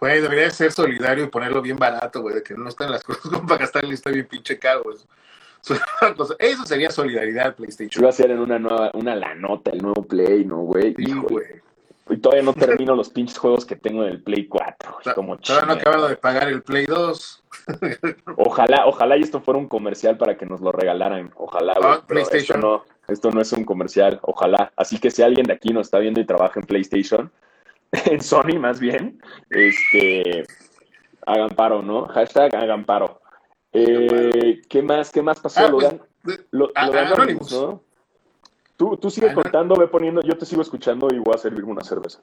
Güey, debería ser solidario y ponerlo bien barato, güey, de que no están las <laughs> cosas como para gastarle, está bien pinche caro. güey. Es una cosa- Eso sería solidaridad PlayStation. iba a hacer en una nueva, una lanota el nuevo Play, ¿no, güey? Sí, Híjole. güey. Y todavía no <laughs> termino los pinches juegos que tengo en el Play 4. güey, como Todavía no acabado de pagar el Play 2. <laughs> Ojalá, ojalá y esto fuera un comercial para que nos lo regalaran. Ojalá, güey. Ah, PlayStation. Esto no, esto no es un comercial. Ojalá. Así que si alguien de aquí nos está viendo y trabaja en PlayStation, <laughs> en Sony más bien, este, hagan paro, ¿no? Hashtag hagan paro. Eh, ¿Qué más? ¿Qué más pasó? Ah, Lo pues, de- lo, Anonymous. Anonymous, ¿no? Tú, tú sigue Anon- contando, ve poniendo, yo te sigo escuchando y voy a servirme una cerveza.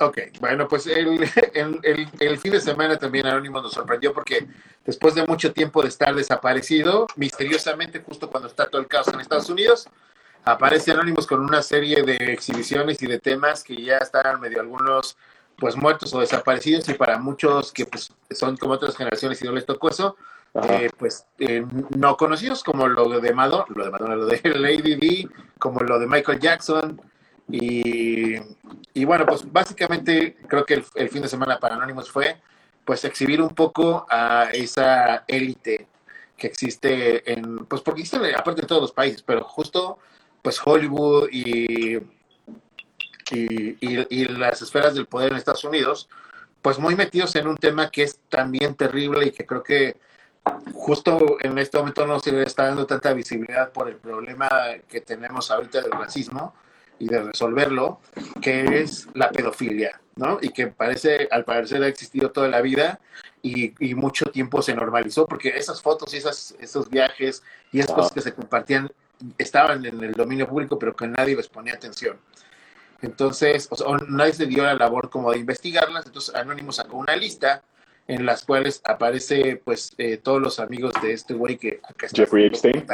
Ok, bueno, pues el, <laughs> el, el- el fin de semana también Anonymous nos sorprendió porque después de mucho tiempo de estar desaparecido, misteriosamente, justo cuando está todo el caos en Estados Unidos, aparece Anonymous con una serie de exhibiciones y de temas que ya están medio algunos pues muertos o desaparecidos y para muchos que pues son como otras generaciones y no les tocó eso. Eh, pues eh, no conocidos como lo de Madonna, lo de Madonna, lo de <laughs> Lady D, como lo de Michael Jackson. Y, y bueno, pues básicamente creo que el, fin de semana para Anonymous fue pues exhibir un poco a esa élite que existe en, pues porque existe aparte de todos los países, pero justo pues Hollywood y- y las esferas del poder en Estados Unidos, pues muy metidos en un tema que es también terrible y que creo que justo en este momento no se le está dando tanta visibilidad por el problema que tenemos ahorita del racismo y de resolverlo, que es la pedofilia, ¿no? Y que parece, al parecer ha existido toda la vida y, y mucho tiempo se normalizó, porque esas fotos y esas, esos viajes y esas cosas que se compartían estaban en el dominio público, pero que nadie les ponía atención. Entonces, o sea, nadie se dio la labor como de investigarlas, entonces Anonymous sacó una lista en las cuales aparece pues eh, todos los amigos de este güey que está Jeffrey Epstein.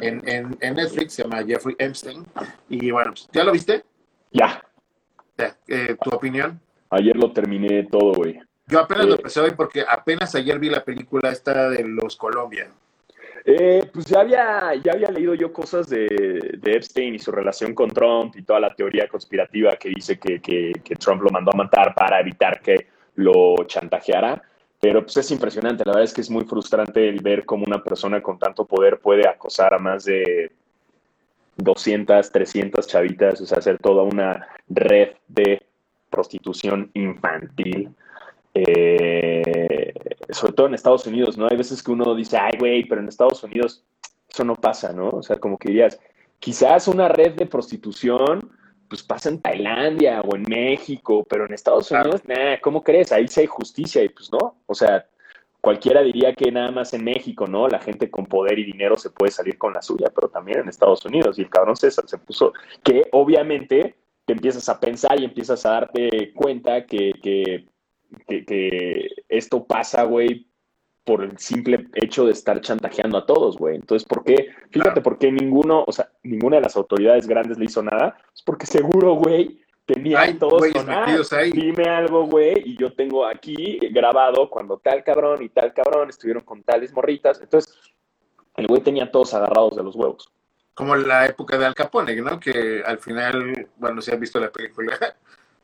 En, en, en Netflix, se llama Jeffrey Epstein. Y bueno, pues, ¿ya lo viste? Ya, eh, ¿Tu opinión? ayer lo terminé todo, güey. Yo apenas lo Eh. empecé hoy porque apenas ayer vi la película esta de los Colombia. Eh, pues ya había, ya había leído yo cosas de, de Epstein y su relación con Trump y toda la teoría conspirativa que dice que, que- que Trump lo mandó a matar para evitar que lo chantajeara. Pero pues es impresionante, la verdad es que es muy frustrante el ver cómo una persona con tanto poder puede acosar a más de 200, 300 chavitas, o sea, hacer toda una red de prostitución infantil. Eh, sobre todo en Estados Unidos, ¿no? Hay veces que uno dice, ay, güey, pero en Estados Unidos eso no pasa, ¿no? O sea, como que dirías, quizás una red de prostitución, pues pasa en Tailandia o en México, pero en Estados. Unidos, nah, ¿cómo crees? Ahí sí hay justicia y pues no. O sea, cualquiera diría que nada más en México, ¿no? La gente con poder y dinero se puede salir con la suya, pero también en Estados Unidos. Y el cabrón César se puso, que obviamente te empiezas a pensar y empiezas a darte cuenta que, que, que, que esto pasa, güey, por el simple hecho de estar chantajeando a todos, güey. Entonces, ¿por qué? Fíjate, por qué ninguno, o sea, ninguna de las autoridades grandes le hizo nada. Es porque seguro, güey, tenía Hay todos con, ah, ahí. dime algo, güey, y yo tengo aquí grabado cuando tal cabrón y tal cabrón estuvieron con tales morritas. Entonces, el güey tenía todos agarrados de los huevos. como la época de Al Capone, ¿no? Que al final, bueno, si han visto la película, <laughs>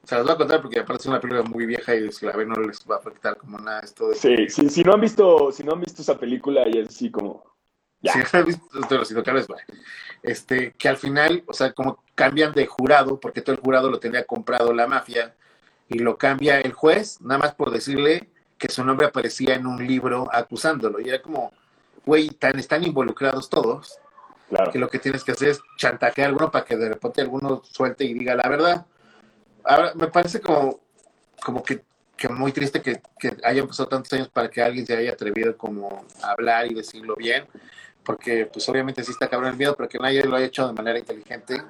se las voy a contar porque aparte es una película muy vieja y si la ven no les va a afectar como nada esto de... Sí, sí, si no han visto, si no han visto esa película y es así como... Ya. Si no han visto los indocales, vale. Este, que al final, o sea, como cambian de jurado, porque todo el jurado lo tenía comprado la mafia, y lo cambia el juez, nada más por decirle que su nombre aparecía en un libro acusándolo. Y era como, güey, tan, están involucrados todos Claro. que lo que tienes que hacer es chantajear a alguno para que de repente alguno suelte y diga la verdad. Ahora, me parece como, como que, que muy triste que, que hayan pasado tantos años para que alguien se haya atrevido como a hablar y decirlo bien, porque pues obviamente sí está cabrón el miedo, pero que nadie lo haya hecho de manera inteligente,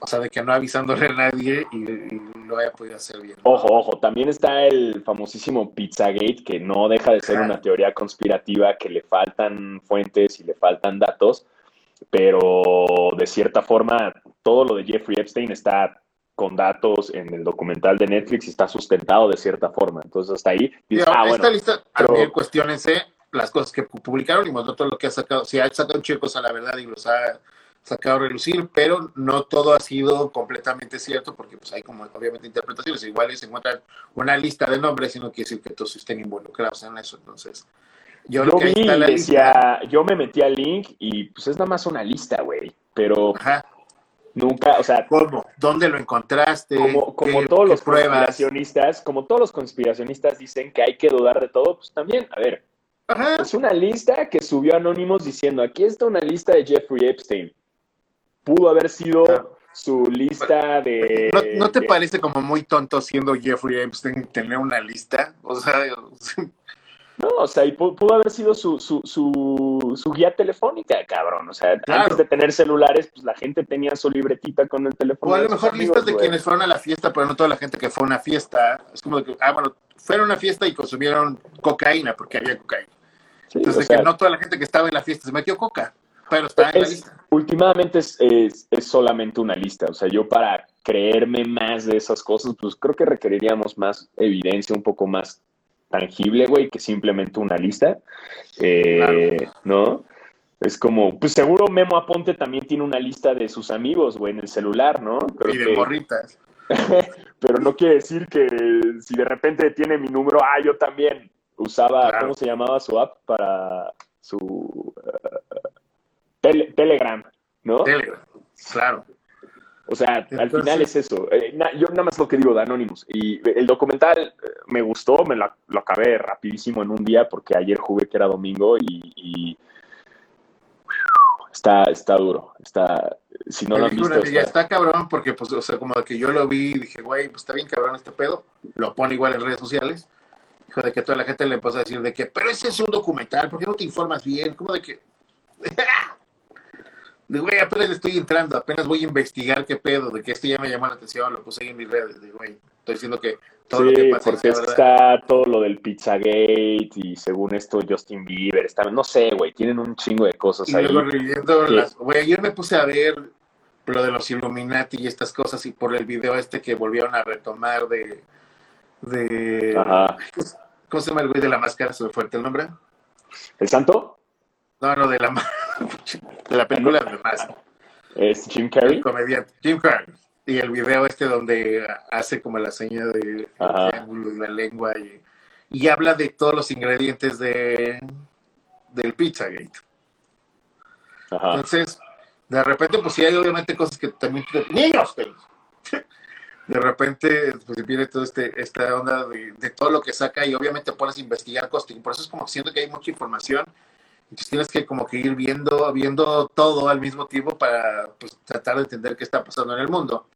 o sea, de que no avisándole a nadie y, y lo haya podido hacer bien. Ojo, ojo, también está el famosísimo Pizzagate, que no deja de ser Ajá. una teoría conspirativa, que le faltan fuentes y le faltan datos, pero de cierta forma todo lo de Jeffrey Epstein está con datos en el documental de Netflix está sustentado de cierta forma. Entonces hasta ahí dices, ah, esta bueno, lista, pero- también cuestionense las cosas que pu- publicaron y todo lo que ha sacado. Si ha sacado chicos a la verdad y los ha sacado a relucir, pero no todo ha sido completamente cierto porque pues hay como obviamente interpretaciones. Igual se encuentran una lista de nombres y no quiere decir que todos estén involucrados en eso. Entonces, yo, yo lo que vi decía, yo me metí al link y pues es nada más una lista, güey, pero lista. Ajá. Nunca, o sea, ¿Cómo? ¿Dónde lo encontraste? como, como ¿Qué- todos los pruebas? conspiracionistas, como todos los conspiracionistas dicen que hay que dudar de todo, pues también, a ver, Ajá. es una lista que subió Anonymous diciendo, aquí está una lista de Jeffrey Epstein. Pudo haber sido Claro. su lista de... ¿No, no te de- parece como muy tonto siendo Jeffrey Epstein tener una lista? O sea, <laughs> No, o sea, y pu- pudo haber sido su, su, su, su guía telefónica, cabrón. O sea, Claro. antes de tener celulares, pues la gente tenía su libretita con el teléfono. O a lo mejor amigos, listas de güey. quienes fueron a la fiesta, pero no toda la gente que fue a una fiesta. Es como de que, ah, bueno, fueron a una fiesta y consumieron cocaína, porque había cocaína. Sí, Entonces, o de sea, que no toda la gente que estaba en la fiesta se metió coca, pero está en la lista. últimamente es, es, es solamente una lista. O sea, yo para creerme más de esas cosas, pues creo que requeriríamos más evidencia, un poco más tangible, güey, que simplemente una lista. Eh, ¿No? Es como, pues seguro Memo Aponte también tiene una lista de sus amigos, güey, en el celular, ¿no? Creo Y de que- morritas. <laughs> pero no quiere decir que si de repente tiene mi número, ah, yo también usaba, Claro. ¿cómo se llamaba su app para su eh, tele- Telegram, ¿no? Telegram. Claro. O sea, al final es eso. Eh, na- yo nada más lo que digo de Anonymous. Y el documental eh, me gustó, me lo acabé rapidísimo en un día porque ayer jugué que era domingo y, y- está, está duro. Está, si no lo han visto, ya está- está cabrón, porque, pues, o sea, como que yo lo vi y dije, güey, pues está bien cabrón este pedo. Lo pone igual en redes sociales. Hijo de que toda la gente le empezó a decir de que, pero ese es un documental, ¿por qué no te informas bien? Como de que. <laughs> De güey, apenas estoy entrando, apenas voy a investigar qué pedo, de que esto ya me llamó la atención, lo puse ahí en mis redes, de güey, estoy diciendo que todo lo que pasa porque es está todo lo del Pizzagate y según esto Justin Bieber, está, no sé, güey, tienen un chingo de cosas Y ahí. luego Sí. las. Güey, ayer me puse a ver lo de los Illuminati y estas cosas, y por el video este que volvieron a retomar de. de Ajá. ¿Cómo se llama el güey de la máscara? ¿Se me fue el nombre? ¿El santo? No, no, de la, de <laughs> la película de más. ¿Es Jim El Carrey? comediante. Jim Carrey. Y el video este donde hace como la seña de Ajá. triángulo y la lengua y, y habla de todos los ingredientes de del Pizzagate. Ajá. Entonces, de repente, pues sí hay obviamente cosas que también... ¡Niños! <laughs> De repente, pues viene toda este, esta onda de, de todo lo que saca y obviamente pones a investigar cosas. Y por eso es como que siento que hay mucha información. Entonces tienes que como que ir viendo, viendo todo al mismo tiempo para pues, tratar de entender qué está pasando en el mundo.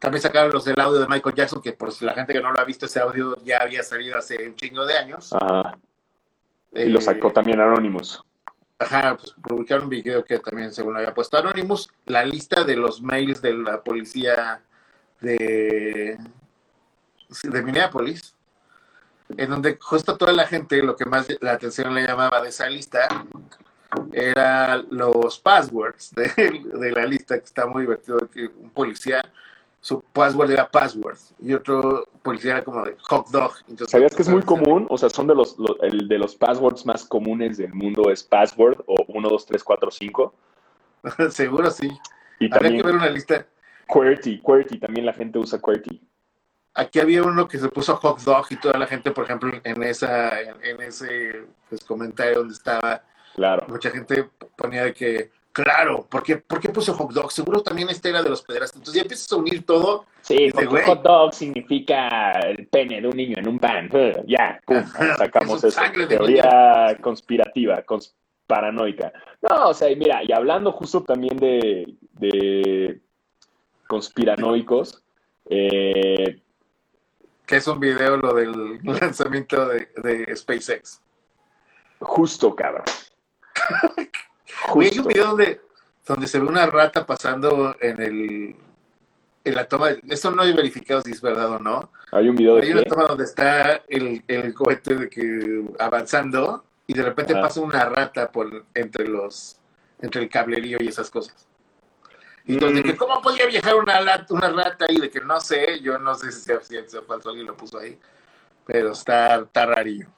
También sacaron los del audio de Michael Jackson, que por si la gente que no lo ha visto, ese audio ya había salido hace un chingo de años. Ajá. Y lo Eh, sacó también Anonymous. Ajá, pues publicaron un video que también según había puesto Anonymous, la lista de los mails de la policía de, de Minneapolis, en donde justo toda la gente lo que más la atención le llamaba de esa lista era los passwords de, <laughs> de la lista, que está muy divertido, que un policía, su password era password, y otro policía era como de hot dog. Entonces, ¿Sabías que es muy común? O sea, son de los, el de los passwords más comunes del mundo es password o 1, 2, 3, 4, 5. Seguro sí. Y Habría también que ver una lista. QWERTY, QWERTY, también la gente usa QWERTY. Aquí había uno que se puso hot dog y toda la gente, por ejemplo, en esa, en, ese pues, comentario donde estaba, Claro. mucha gente ponía de que, claro, ¿por qué, ¿por qué puso hot dog? Seguro también este era de los pederastas. Entonces ya empiezas a unir todo. Sí, porque güey. hot dog significa el pene de un niño en un pan. <laughs> Ya, pum, sacamos eso. Teoría conspirativa, cons- paranoica. No, o sea, y mira, y hablando justo también de, de conspiranoicos, eh, Que es un video lo del <laughs> lanzamiento de, de SpaceX. justo, cabrón. <laughs> Güey, hay un Justo. video donde, donde se ve una rata pasando en el en la toma. Esto no hay verificado si es verdad o no. Hay un video de Hay una toma donde está el, el cohete de que avanzando y de repente Ajá. pasa una rata por entre los entre el cablerío y esas cosas. Y entonces, Mm. ¿cómo podía viajar una, una rata ahí? De que no sé, yo no sé si sea ciencia o falso, alguien lo puso ahí. Pero está, está rarillo.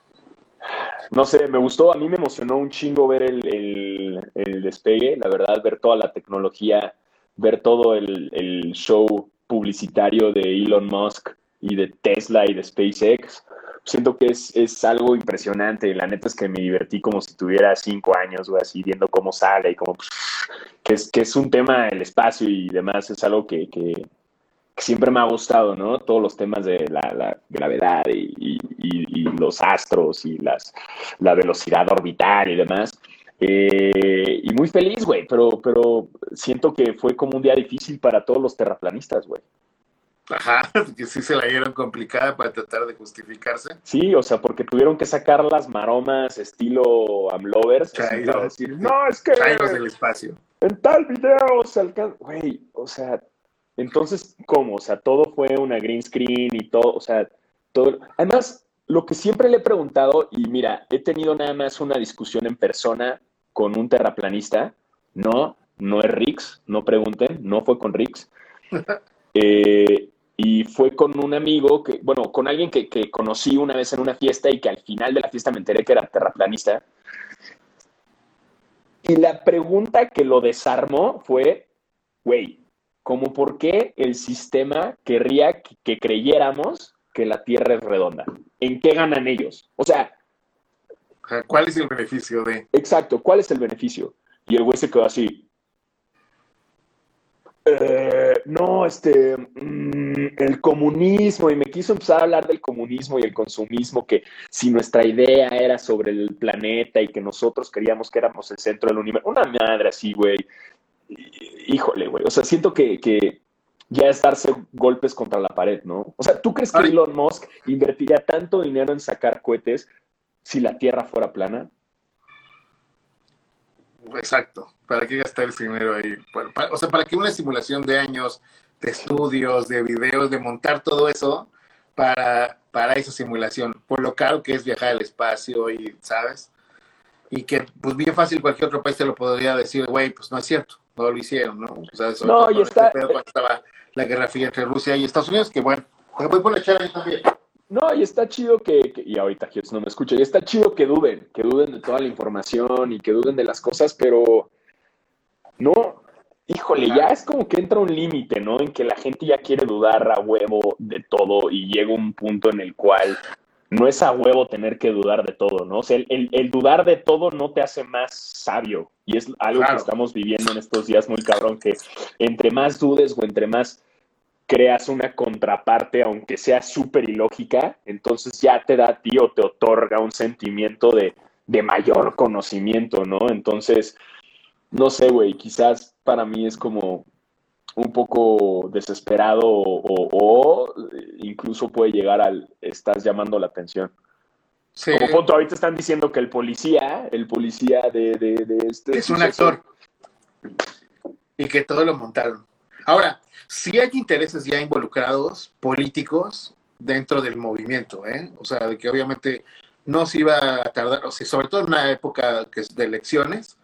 No sé, me gustó, a mí me emocionó un chingo ver el, el- el despegue, la verdad, ver toda la tecnología, ver todo el, el show publicitario de Elon Musk y de Tesla y de SpaceX. Siento que es, es algo impresionante, la neta es que me divertí como si tuviera cinco años, o así, viendo cómo sale y cómo, que es, que es un tema, el espacio y demás, es algo que, que, siempre me ha gustado, ¿no? Todos los temas de la, gravedad y los astros y las, la velocidad orbital y demás. Eh, y muy feliz, güey, pero, pero siento que fue como un día difícil para todos los terraplanistas, güey. Ajá, <laughs> que sí se la dieron complicada para tratar de justificarse. Sí, o sea, porque tuvieron que sacar las maromas estilo Amlovers para decir, no, es que Traemos del espacio. en tal video se alcanza, güey, o sea, entonces, ¿cómo? O sea, todo fue una green screen y todo, o sea, todo. Además, lo que siempre le he preguntado, y mira, he tenido nada más una discusión en persona con un terraplanista, no, no es Rix, no pregunten, no fue con Rix. <laughs> Eh, y fue con un amigo que, bueno, con alguien que, que conocí una vez en una fiesta y que al final de la fiesta me enteré que era terraplanista. Y la pregunta que lo desarmó fue, güey, ¿cómo por qué el sistema querría que, que creyéramos que la Tierra es redonda? ¿En qué ganan ellos? O sea, O sea, ¿Cuál es el beneficio de? exacto, ¿cuál es el beneficio? Y el güey se quedó así. "Eh, no, este, mm, el comunismo, y me quiso empezar a hablar del comunismo y el consumismo, que si nuestra idea era sobre el planeta y que nosotros queríamos que éramos el centro del universo, una madre así, güey. Hí- Híjole, güey, o sea, siento que, que ya es darse golpes contra la pared, ¿no? O sea, ¿tú crees que Ay. Elon Musk invertiría tanto dinero en sacar cohetes si la Tierra fuera plana? Exacto. ¿Para qué gastar ese dinero ahí? Para- para- o sea, ¿para qué una simulación de años, de estudios, de videos, de montar todo eso para, para esa simulación? Por lo caro que es viajar al espacio y, ¿sabes? Y que, pues bien fácil, cualquier otro país te lo podría decir, güey, pues no es cierto, no lo hicieron, ¿no? O sea, sobre No, todo y con está- este pedo estaba la guerra fría entre Rusia y Estados Unidos, que bueno, voy por la ahí también. No, y está chido que, que- y ahorita Hughes no me escucha, y está chido que duden, que duden de toda la información y que duden de las cosas, pero no, híjole, ya es como que entra un límite, ¿no? En que la gente ya quiere dudar a huevo de todo y llega un punto en el cual no es a huevo tener que dudar de todo, ¿no? O sea, el, el- el dudar de todo no te hace más sabio y es algo Claro. que estamos viviendo en estos días muy cabrón, que entre más dudes o entre más creas una contraparte, aunque sea súper ilógica, entonces ya te da a ti o te otorga un sentimiento de, de mayor conocimiento, ¿no? Entonces, no sé, güey, quizás para mí es como un poco desesperado o, o- o incluso puede llegar al estás llamando la atención. Sí, Como punto, ahorita están diciendo que el policía, el policía de, de, de este... es un actor. Y que todo lo montaron. Ahora, sí hay intereses ya involucrados políticos dentro del movimiento, ¿eh? O sea, de que obviamente no se iba a tardar, o sea, sobre todo en una época que es de elecciones,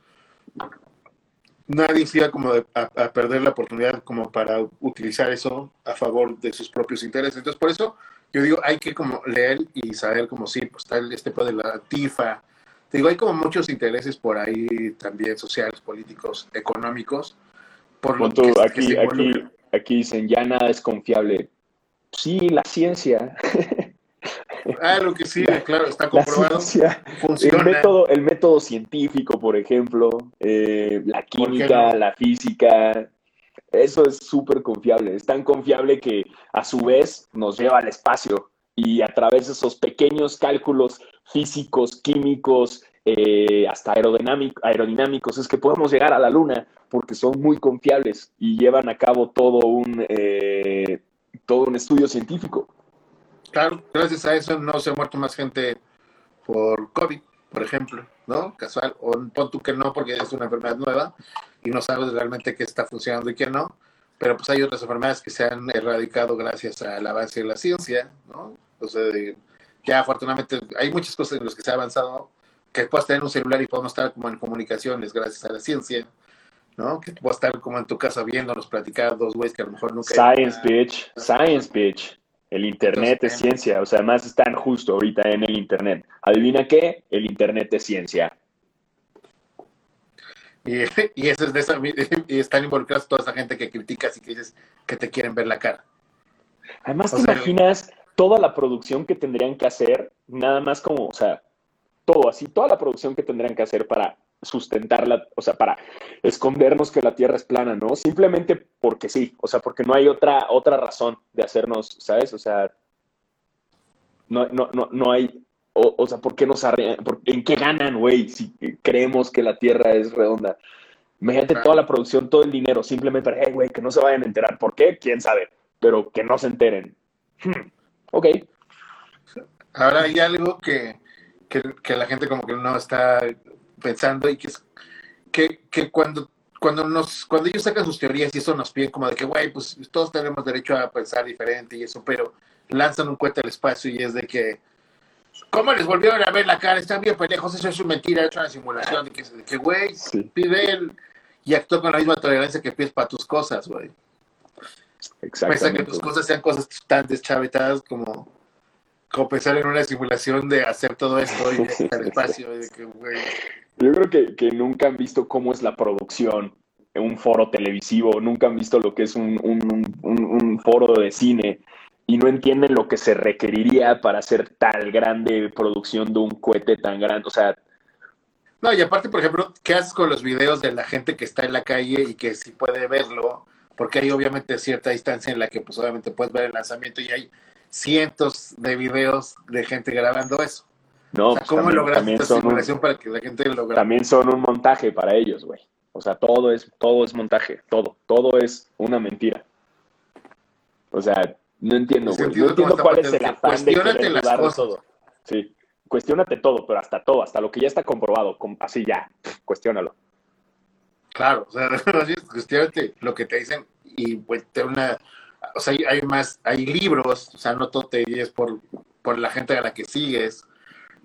nadie se iba como de- a, a perder la oportunidad como para utilizar eso a favor de sus propios intereses. Entonces, por eso yo digo, hay que como leer y saber como sí, pues está el- este de la TIFA, digo, hay como muchos intereses por ahí también sociales, políticos, económicos. Por lo que, aquí, aquí, aquí dicen, ya nada es confiable. Sí, la ciencia. <laughs> Ah, lo que sí, claro, está comprobado. El método, el método científico, por ejemplo, eh, la química, la física, eso es súper confiable. Es tan confiable que a su vez nos lleva al espacio y a través de esos pequeños cálculos físicos, químicos, eh, hasta aerodinámicos, es que podemos llegar a la Luna porque son muy confiables y llevan a cabo todo un, eh, todo un estudio científico. Claro, gracias a eso no se ha muerto más gente por COVID, por ejemplo, ¿no? Casual, o pon tú que no porque es una enfermedad nueva y no sabes realmente qué está funcionando y qué no, pero pues hay otras enfermedades que se han erradicado gracias al avance de la ciencia, ¿no? O sea, ya afortunadamente hay muchas cosas en las que se ha avanzado, que puedas tener un celular y podemos estar como en comunicaciones gracias a la ciencia, ¿no? Que puedas estar como en tu casa viéndonos platicar dos güeyes que a lo mejor nunca... Science, bitch. Science, bitch. El Internet es ciencia, o sea, además están justo ahorita en el Internet. ¿Adivina qué? El Internet es ciencia. Y, <laughs> y eso es de esa, <laughs> y están involucrados toda esa gente que criticas y que dices que te quieren ver la cara. Además, te imaginas toda la producción que tendrían que hacer, nada más como, o sea, todo así, toda la producción que tendrían que hacer para sustentarla, o sea, para escondernos que la Tierra es plana, ¿no? Simplemente porque sí, o sea, porque no hay otra, otra razón de hacernos, ¿sabes? O sea, no, no, no, no hay, o, sea, ¿por qué nos ¿En qué ganan, güey, si creemos que la Tierra es redonda? Imagínate toda la producción, todo el dinero, simplemente para, hey, güey, que no se vayan a enterar. ¿Por qué? ¿Quién sabe? Pero que no se enteren. Hmm, ok. Ahora hay algo que, que, que la gente como que no está pensando y que es que, que cuando cuando nos cuando ellos sacan sus teorías y eso nos piden como de que güey pues todos tenemos derecho a pensar diferente y eso pero lanzan un cuento al espacio y es de que ¿Cómo les volvieron a ver la cara? Están bien pendejos, eso es una mentira, es una simulación. De que, güey, pide él y actúa con la misma tolerancia que pides para tus cosas, güey. Pese que tus cosas sean cosas tan deschavetadas como, como pensar en una simulación de hacer todo esto y el <laughs> espacio. Y de que, güey, yo creo que, que, nunca han visto cómo es la producción en un foro televisivo, nunca han visto lo que es un, un, un, foro de cine y no entienden lo que se requeriría para hacer tal grande producción de un cohete tan grande. O sea. No, y aparte, por ejemplo, ¿qué haces con los videos de la gente que está en la calle y que sí puede verlo? Porque hay obviamente cierta distancia en la que, pues, obviamente puedes ver el lanzamiento y hay cientos de videos de gente grabando eso. No, pues ¿cómo también, esta simulación para que la gente lo También son un montaje para ellos, güey. O sea, todo es, todo es montaje, todo, todo es una mentira. O sea, no entiendo, güey. No entiendo cuál es el afán de querer las cosas. todo. Sí, cuestionate todo, pero hasta todo, hasta lo que ya está comprobado, así ya, cuestiónalo. Claro, o sea, <laughs> cuestionate lo que te dicen y pues te una, o sea, hay, más, hay libros, o sea, no todo te dices por, por la gente a la que sigues,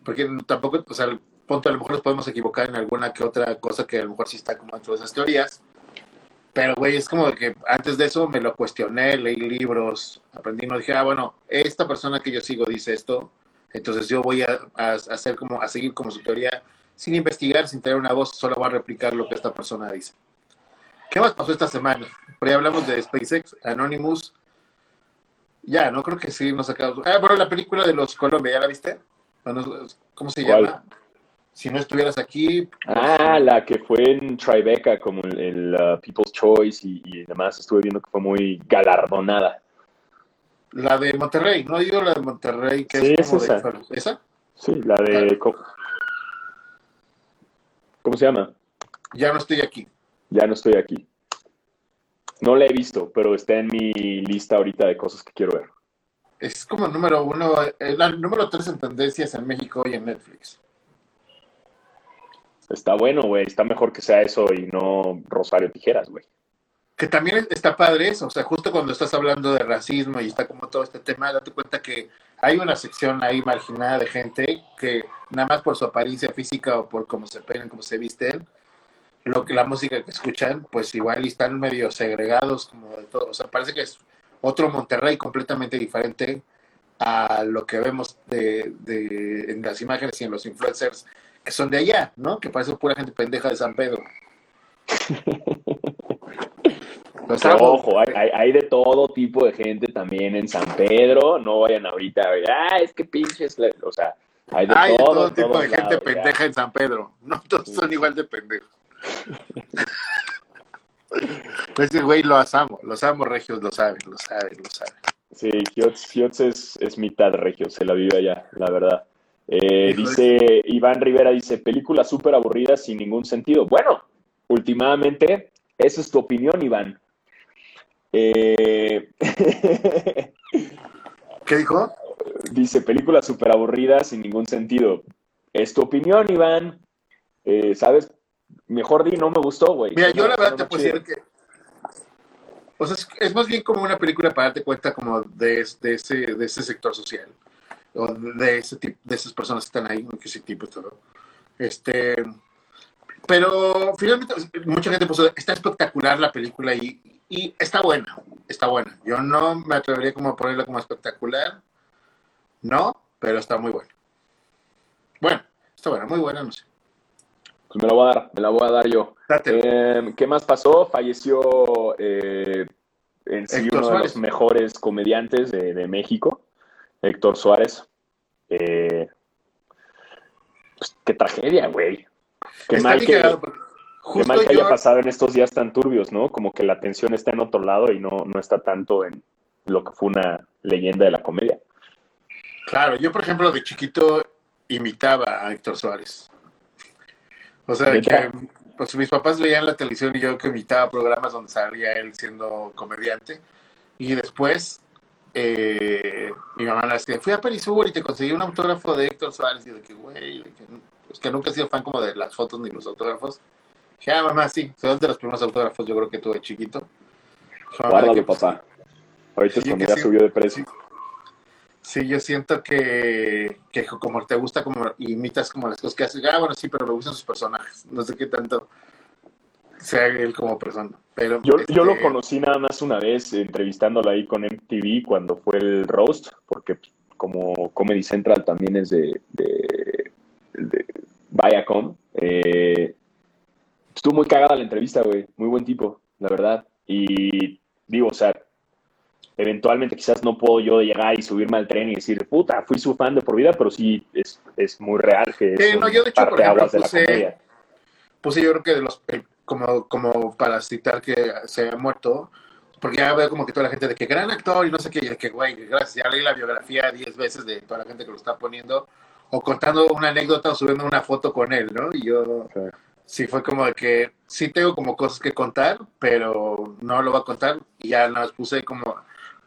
porque tampoco, o sea, punto, a lo mejor nos podemos equivocar en alguna que otra cosa que a lo mejor sí está como dentro de esas teorías. Pero, güey, es como que antes de eso me lo cuestioné, leí libros, aprendí, no dije, ah, bueno, esta persona que yo sigo dice esto, entonces yo voy a, hacer como, a seguir como su teoría sin investigar, sin tener una voz, solo voy a replicar lo que esta persona dice. ¿Qué más pasó esta semana? Por ahí hablamos de SpaceX, Anonymous. Ya, no creo que sí nos acabamos. Ah, bueno, la película de los Colombia, ¿ya la viste? ¿Cómo se llama? Si no estuvieras aquí. Ah, la que fue en Tribeca, como el, uh, People's Choice y, y, demás. Estuve viendo que fue muy galardonada. La de Monterrey, ¿no digo la de Monterrey? Que sí, es, como esa. De, ¿Esa? Sí, la de. ¿cómo, ¿Cómo se llama? Ya no estoy aquí. Ya no estoy aquí. No la he visto, pero está en mi lista ahorita de cosas que quiero ver es como el número uno, el número tres en tendencias en México y en Netflix. Está bueno, güey. Está mejor que sea eso y no Rosario Tijeras, güey. Que también está padre eso. O sea, justo cuando estás hablando de racismo y está como todo este tema, date cuenta que hay una sección ahí marginada de gente que nada más por su apariencia física o por cómo se peinan, cómo se visten, lo que la música que escuchan, pues igual están medio segregados, como de todo. O sea, parece que es otro Monterrey completamente diferente a lo que vemos de, en las imágenes y en los influencers son de allá, ¿no? Que parece pura gente pendeja de San Pedro. <laughs> ojo, hay, de todo tipo de gente también en San Pedro. No vayan ahorita a ver, ah, es que pinches. O sea, hay de todo, tipo de gente pendeja en San Pedro. No todos son igual de pendejos. Ese güey lo asamos, los amo regios, lo saben, lo saben, lo saben. Sí, Giotz, es, es, mitad regio, se la vive allá, la verdad. Eh, dice Iván Rivera, dice, película súper aburrida sin ningún sentido. Bueno, últimamente, esa es tu opinión, Iván. Eh... <laughs> ¿Qué dijo? Dice, película súper aburrida sin ningún sentido. Es tu opinión, Iván. Eh, ¿Sabes? Mejor di, no me gustó, güey. Mira, yo la verdad te puedo decir que... O sea, es, más bien como una película para darte cuenta como de, de, ese, de ese sector social. O de ese tipo, de esas personas que están ahí, que ese tipo todo. Este... Pero finalmente, mucha gente puso, está espectacular la película y, y está buena, está buena. Yo no me atrevería como a ponerla como espectacular, no, pero está muy buena. Bueno, está buena, muy buena, no sé. Pues me la voy a dar, me la voy a dar yo. Eh, ¿Qué más pasó? Falleció eh, en sí uno de los mejores comediantes de, México, Héctor Suárez. Eh, pues, qué tragedia, güey. Qué mal que, qué mal que haya pasado en estos días tan turbios, ¿no? Como que la atención está en otro lado y no, no está tanto en lo que fue una leyenda de la comedia. Claro, yo por ejemplo de chiquito imitaba a Héctor Suárez. O sea, que pues mis papás veían la televisión y yo que imitaba programas donde salía él siendo comediante. Y después eh, mi mamá le decía, fui a Perisur y te conseguí un autógrafo de Héctor Suárez. Y de que, güey, pues que nunca he sido fan como de las fotos ni los autógrafos. Dije, ah, mamá, sí, son de los primeros autógrafos yo creo que tuve chiquito. Guárdalo, papá. Ahorita es cuando ya subió de precio. Sí, yo siento que, que como te gusta, como imitas como las cosas que hace, ah, bueno, sí, pero me gustan sus personajes. No sé qué tanto sea él como persona. Pero, yo, yo lo este conocí nada más una vez entrevistándolo ahí con MTV cuando fue el roast, porque como Comedy Central también es de, de, Viacom. Eh, estuvo muy cagada la entrevista, güey. Muy buen tipo, la verdad. Y digo, o sea, eventualmente quizás no puedo yo llegar y subirme al tren y decir, puta, fui su fan de por vida, pero sí es, es muy real que es no, yo de hecho, por ejemplo, puse, puse, yo creo que de los, eh, como, como para citar que se ha muerto, porque ya veo como que toda la gente de que gran actor y no sé qué, y de que, güey, gracias, ya leí la biografía diez veces de toda la gente que lo está poniendo, o contando una anécdota o subiendo una foto con él, ¿no? Y yo sí fue como de que sí tengo como cosas que contar, pero no lo voy a contar, y ya nos puse como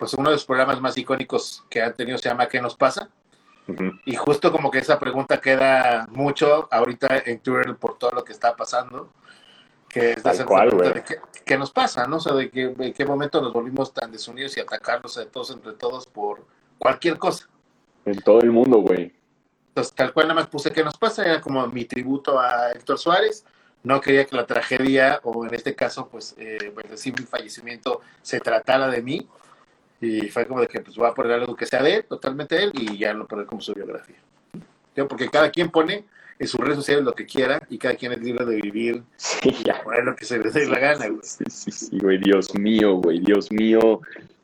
pues uno de los programas más icónicos que ha tenido se llama ¿Qué nos pasa? Y justo como que esa pregunta queda mucho ahorita en Twitter por todo lo que está pasando, que es de cual, de qué, nos pasa, ¿no? O sea, de, que, en qué momento nos volvimos tan desunidos y atacarnos de todos entre todos por cualquier cosa. En todo el mundo, güey. Entonces, tal cual nada más puse qué nos pasa, era como mi tributo a Héctor Suárez. No quería que la tragedia, o en este caso, pues, eh, pues decir mi fallecimiento, se tratara de mí y fue como de que pues voy a poner algo que sea de él, totalmente de él, y ya lo poner como su biografía. Porque cada quien pone en sus redes sociales lo que quiera y cada quien es libre de vivir sí, ya. poner lo que se le dé la gana, güey. Sí, sí, sí, güey, Dios mío, güey, Dios mío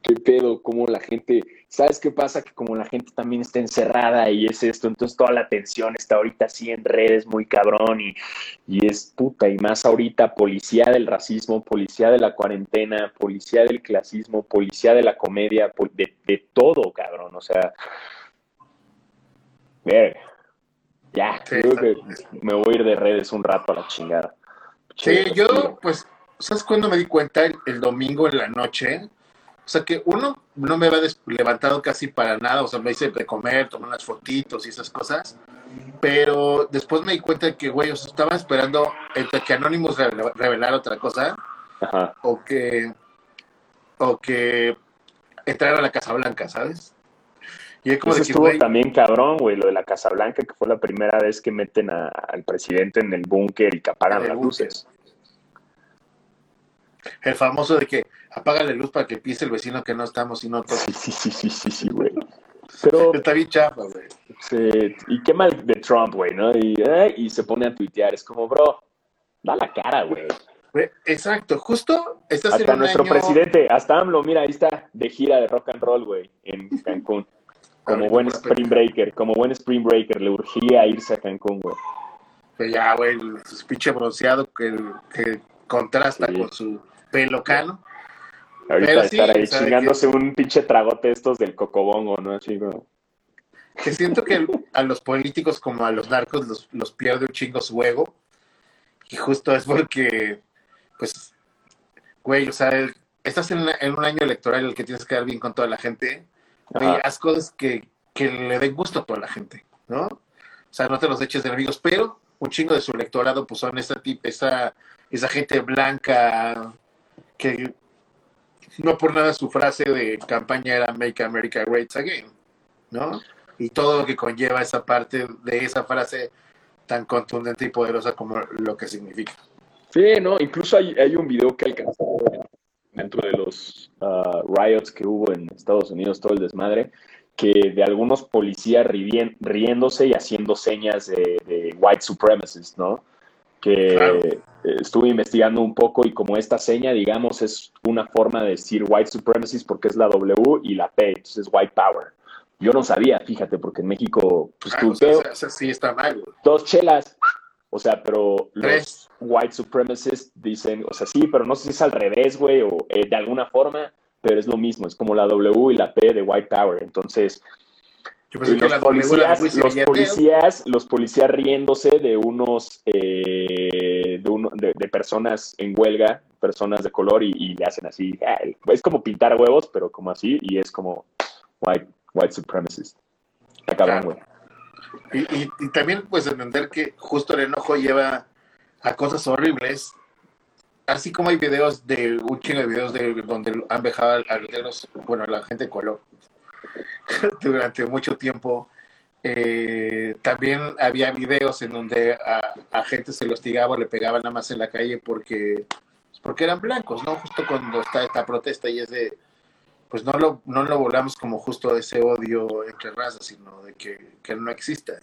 qué pedo, cómo la gente, ¿sabes qué pasa? Que como la gente también está encerrada y es esto, entonces toda la atención está ahorita así en redes muy cabrón y, y es puta, y más ahorita policía del racismo, policía de la cuarentena, policía del clasismo, policía de la comedia, de, de todo, cabrón, o sea, ya, creo que me voy a ir de redes un rato a la chingada. Sí, yo, pues, ¿sabes cuándo me di cuenta? el domingo en la noche, o sea que uno no me va levantado casi para nada, o sea, me hice de comer, tomé unas fotitos y esas cosas, pero después me di cuenta de que, güey, o sea, estaba esperando entre que Anonymous revelara otra cosa, o que, o que entrar a la Casa Blanca, ¿sabes? Y es como Eso estuvo también cabrón, güey, lo de la Casa Blanca, que fue la primera vez que meten al presidente en el búnker y que apagan las luces. El famoso de que apaga la luz para que piense el vecino que no estamos y no Sí, sí, sí, sí, sí, güey. Pero, está bien chafa, güey. Sí, y qué mal de Trump, güey, ¿no? Y, eh, y se pone a tuitear. Es como, bro, da la cara, güey. Exacto, justo estás hasta en nuestro presidente, hasta AMLO, mira, ahí está, de gira de rock and roll, güey, en Cancún. Como buen spring breaker, como buen spring breaker, le urgía irse a Cancún, güey. Pues ya, güey, su pinche bronceado que, que contrasta con su pelo cano. Ahorita estar ahí chingándose un pinche tragote estos del cocobongo, ¿no? Como... Que siento que a los políticos como a los narcos los, los pierde un chingo su ego. Y justo es porque, pues, güey, o sea, estás en, un año electoral en el que tienes que quedar bien con toda la gente Güey, haz cosas que, le den gusto a toda la gente, ¿no? O sea, no te los eches de enemigos, pero un chingo de su electorado pues son esa, esa, esa gente blanca que no por nada su frase de campaña era Make America Great Again, ¿no? Y todo lo que conlleva esa parte de esa frase tan contundente y poderosa como lo que significa. Sí, no, incluso hay, hay un video que alcanzó dentro de los uh, riots que hubo en Estados Unidos, todo el desmadre, que de algunos policías riéndose y haciendo señas de, white supremacists, ¿no? Que estuve investigando un poco y como esta seña, digamos, es una forma de decir white supremacists porque es la W y la P, entonces es white power. Yo no sabía, fíjate, porque en México, pues ah, tú o sí está mal. Dos chelas, o sea, pero los white supremacists dicen, o sea, sí, pero no sé si es al revés, güey, o eh, de alguna forma, pero es lo mismo, es como la W y la P de white power. Entonces, los, policías, los, policías, los policías riéndose de unos, eh, de, uno, de, personas en huelga, personas de color, y, le hacen así. Es como pintar huevos, pero como así, y es como white, white supremacist. Acaban, güey. Y, también pues entender que justo el enojo lleva a cosas horribles. Así como hay videos de, un chingo de videos de donde han dejado a los, bueno, a la gente de color <laughs> durante mucho tiempo. Eh, también había videos en donde a, a, gente se los hostigaba, le pegaban nada más en la calle porque, porque eran blancos, ¿no? Justo cuando está esta protesta y es de, pues no lo, no lo volamos como justo ese odio entre razas, sino de que, no exista.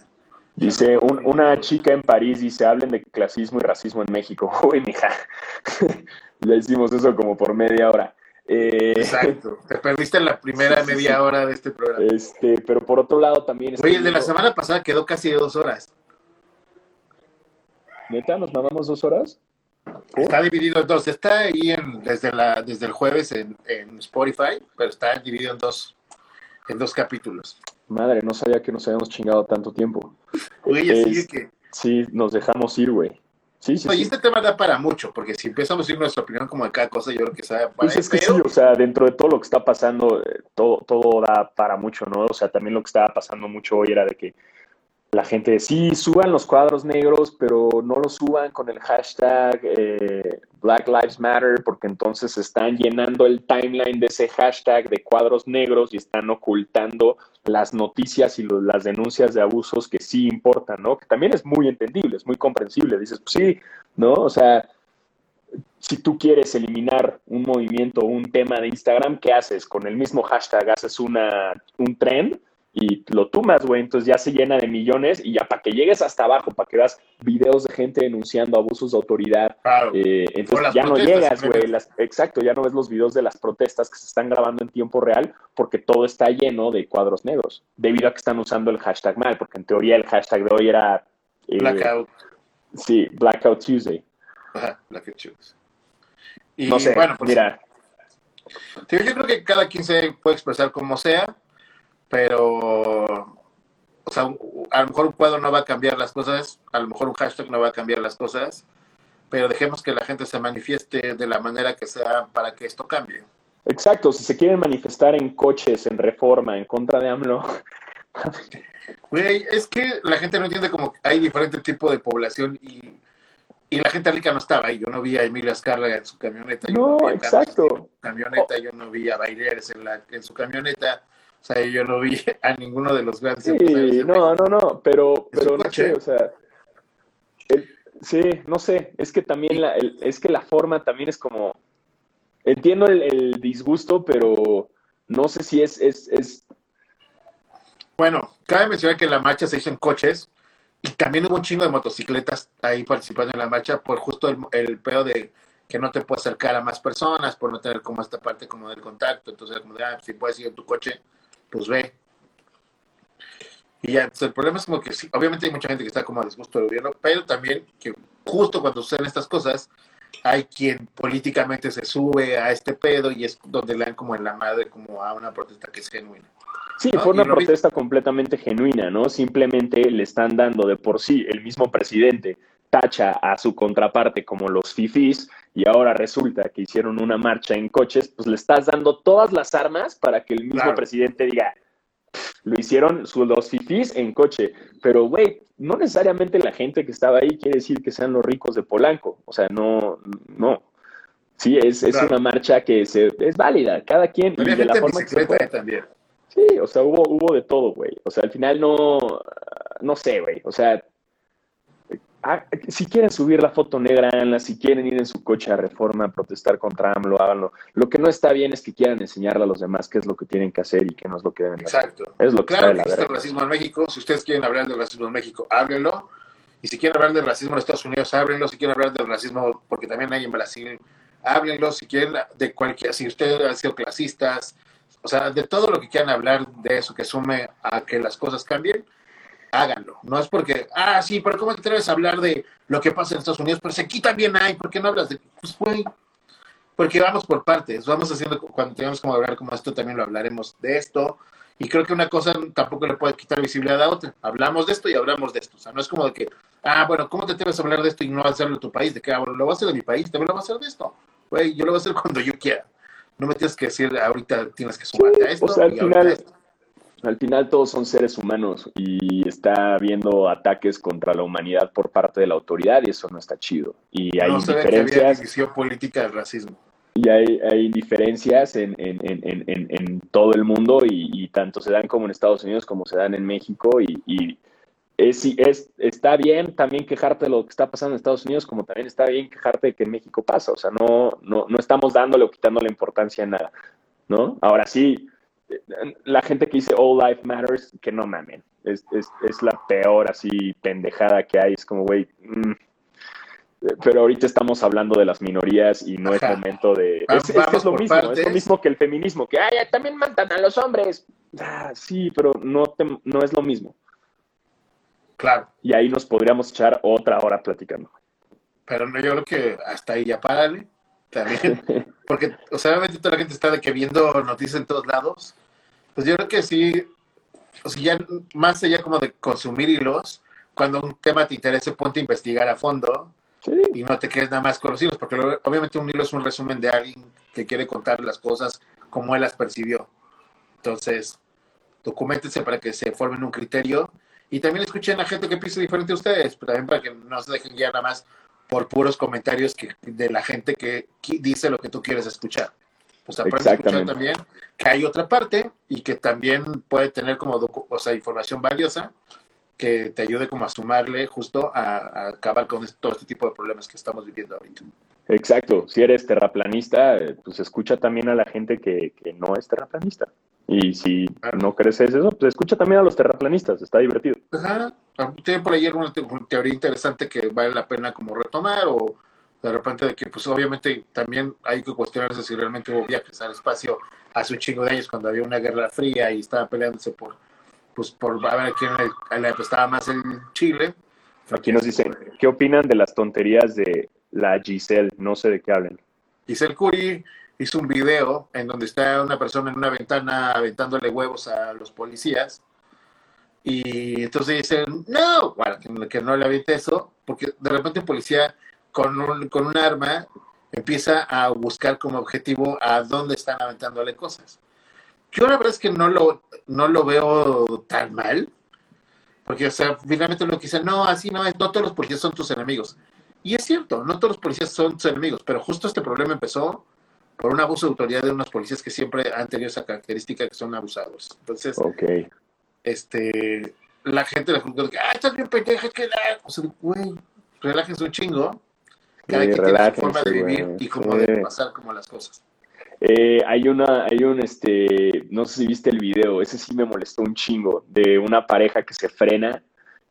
Dice, una chica en París dice, hablen de clasismo y racismo en México. Uy, mija, le hicimos eso como por media hora. Eh, Exacto, <laughs> te perdiste la primera media hora de este programa. Este, pero por otro lado también... Oye, el de la semana pasada quedó casi de dos horas. ¿Neta? ¿Nos mandamos dos horas? Está dividido en dos. Está ahí en, desde, la, desde el jueves en, Spotify, pero está dividido en dos, en dos capítulos. Madre, no sabía que nos habíamos chingado tanto tiempo. Oye, sí que... Sí, nos dejamos ir, güey. Sí, sí, Oye, este tema da para mucho, porque si empezamos a decir nuestra opinión como de cada cosa, yo creo que sabe para pues es que sí, o sea, dentro de todo lo que está pasando, eh, todo, todo da para mucho, ¿no? O sea, también lo que estaba pasando mucho hoy era de que la gente, sí, suban los cuadros negros, pero no los suban con el hashtag eh, Black Lives Matter, porque entonces están llenando el timeline de ese hashtag de cuadros negros y están ocultando las noticias y las denuncias de abusos que sí importan, ¿no? Que también es muy entendible, es muy comprensible. Dices, pues sí, ¿no? O sea, si tú quieres eliminar un movimiento o un tema de Instagram, ¿qué haces? Con el mismo hashtag haces una, un trend y lo tumas, güey, entonces ya se llena de millones y ya para que llegues hasta abajo, para que veas videos de gente denunciando abusos de autoridad, eh, entonces ya no llegas, güey, exacto, ya no ves los videos de las protestas que se están grabando en tiempo real porque todo está lleno de cuadros negros, debido a que están usando el hashtag mal, porque en teoría el hashtag de hoy era... Eh, Blackout. Sí, Blackout Tuesday. Ajá, Blackout Tuesday. Y no sé, bueno, pues, mira. yo creo que cada quien se puede expresar como sea pero, o sea, a lo mejor un cuadro no va a cambiar las cosas, a lo mejor un hashtag no va a cambiar las cosas, pero dejemos que la gente se manifieste de la manera que sea para que esto cambie. Exacto, si se quieren manifestar en coches, en reforma, en contra de AMLO. Güey, es que la gente no entiende como hay diferente tipo de población y, y la gente rica no estaba ahí. Yo no vi a Emilio Azcárraga en su camioneta. no, exacto. En su camioneta, yo no vi a Baileres en, la, en su camioneta. O sea, yo no vi <laughs> a ninguno de los grandes. Sí, no, no, no, pero, pero no sé, o sea, sí, no sé, es que también la, es que la forma también es como, entiendo el, disgusto, pero no sé si es, es, es, Bueno, cabe mencionar que la marcha se hizo en coches y también hubo un chingo de motocicletas ahí participando en la marcha por justo el, el pedo de que no te puedes acercar a más personas, por no tener como esta parte como del contacto. Entonces, como de, ah, si puedes ir en tu coche, pues ve. Y ya, entonces el problema es como que sí, obviamente hay mucha gente que está como a disgusto del gobierno, pero también que justo cuando suceden estas cosas, hay quien políticamente se sube a este pedo y es donde le dan como en la madre como a una protesta que es genuina. Sí, ¿no? fue una protesta completamente genuina, ¿no? Simplemente le están dando de por sí, el mismo presidente tacha a su contraparte como los fifís y ahora resulta que hicieron una marcha en coches, pues le estás dando todas las armas para que el mismo Claro. presidente diga, lo hicieron los fifís en coche, pero güey, no necesariamente la gente que estaba ahí quiere decir que sean los ricos de Polanco, o sea, no, no. Sí, es, es Claro. una marcha que se, es válida, cada quien y de la forma que se ahí también. Sí, o sea, hubo, hubo de todo, güey. O sea, al final no, no sé, güey. O sea, ah, si quieren subir la foto negra, háganla. Si quieren ir en su coche a Reforma a protestar contra AMLO, háganlo. Lo que no está bien es que quieran enseñarle a los demás qué es lo que tienen que hacer y qué no es lo que deben hacer. Exacto. Es lo que Claro está que existe racismo en México. Si ustedes quieren hablar del racismo en México, háblenlo. Y si quieren hablar del racismo en Estados Unidos, háblenlo. Si quieren hablar del racismo, porque también hay en Brasil, háblenlo. Si quieren de cualquier, si ustedes han sido clasistas, o sea, de todo lo que quieran hablar de eso que sume a que las cosas cambien, háganlo. No es porque, ah, sí, pero ¿cómo te atreves a hablar de lo que pasa en Estados Unidos? Pero si aquí también hay, ¿por qué no hablas de, pues, güey, porque vamos por partes, vamos haciendo, cuando tengamos como hablar como esto, también lo hablaremos de esto, y creo que una cosa tampoco le puede quitar visibilidad a otra, hablamos de esto y hablamos de esto, o sea, no es como de que, ah, bueno, ¿cómo te atreves a hablar de esto y no hacerlo en tu país? De que, ah, bueno, lo voy a hacer de mi país, también lo voy a hacer de esto, güey, yo lo voy a hacer cuando yo quiera, no me tienes que decir, ahorita tienes que sumarte a esto, o sea, al y final- esto. Al final todos son seres humanos y está habiendo ataques contra la humanidad por parte de la autoridad y eso no está chido. Y hay no ve que había diferencias. política del racismo. Y hay, hay diferencias en, en, en, en, todo el mundo y, y tanto se dan como en Estados Unidos como se dan en México y, y es, es, está bien también quejarte de lo que está pasando en Estados Unidos como también está bien quejarte de que en México pasa, o sea, no, no, no estamos dándole o quitándole importancia a nada, ¿no? Ahora sí, la gente que dice All Life Matters, que no mamen, es, es, es la peor así pendejada que hay, es como, güey, mm, pero ahorita estamos hablando de las minorías y no Ajá. es momento de... Es, vamos lo mismo, es lo mismo que el feminismo, que ay, también matan a los hombres. Ah, sí, pero no, te- no es lo mismo. Claro, Y ahí nos podríamos echar otra hora platicando. pero no, yo creo que hasta ahí ya párale, también. <laughs> Porque, o sea, obviamente toda la gente está de que viendo noticias en todos lados. Pues yo creo que sí, o sea, ya más allá como de consumir hilos, cuando un tema te interese, ponte a investigar a fondo Sí, y no te quedes nada más con los hilos, porque obviamente un hilo es un resumen de alguien que quiere contar las cosas como él las percibió. Entonces, documentense para que se formen un criterio y también escuchen a gente que piensa diferente a ustedes, pero también para que no se dejen guiar nada más por puros comentarios que, de la gente que, que dice lo que tú quieres escuchar. Pues aprende a escuchar también que hay otra parte y que también puede tener como o sea, información valiosa que te ayude como a sumarle justo a, a acabar con este- todo este tipo de problemas que estamos viviendo ahorita. Exacto. Si eres terraplanista, eh, pues escucha también a la gente que, que no es terraplanista. Y si no creces eso, pues escucha también a los terraplanistas, está divertido. Ajá. Tiene por ahí alguna te- teoría interesante que vale la pena como retomar o de repente de que pues obviamente también hay que cuestionarse si realmente hubo viajes al espacio hace un chingo de años cuando había una guerra fría y estaban peleándose por pues por a ver quién le, le apestaba más el Chile. Aquí nos dicen, ¿qué opinan de las tonterías de la Giselle? No sé de qué hablen. Giselle Curie hizo un video en donde está una persona en una ventana aventándole huevos a los policías. Y entonces dicen, no, bueno, que, no le aviente eso, porque de repente un policía con un, con un arma empieza a buscar como objetivo a dónde están aventándole cosas. Yo la verdad es que no lo, no lo veo tan mal, porque, o sea, finalmente lo que dicen, no, así no es, no todos los policías son tus enemigos. Y es cierto, no todos los policías son tus enemigos, pero justo este problema empezó por un abuso de autoridad de unos policías que siempre han tenido esa característica que son abusados. Entonces, este, la gente le que, ah, estás bien pendeja, que la... O sea, güey, relájense un chingo. Cada Sí, quien tiene su forma de vivir güey, y cómo sí. deben pasar como las cosas. Eh, hay una, hay un, este, no sé si viste el video, ese sí me molestó un chingo, de una pareja que se frena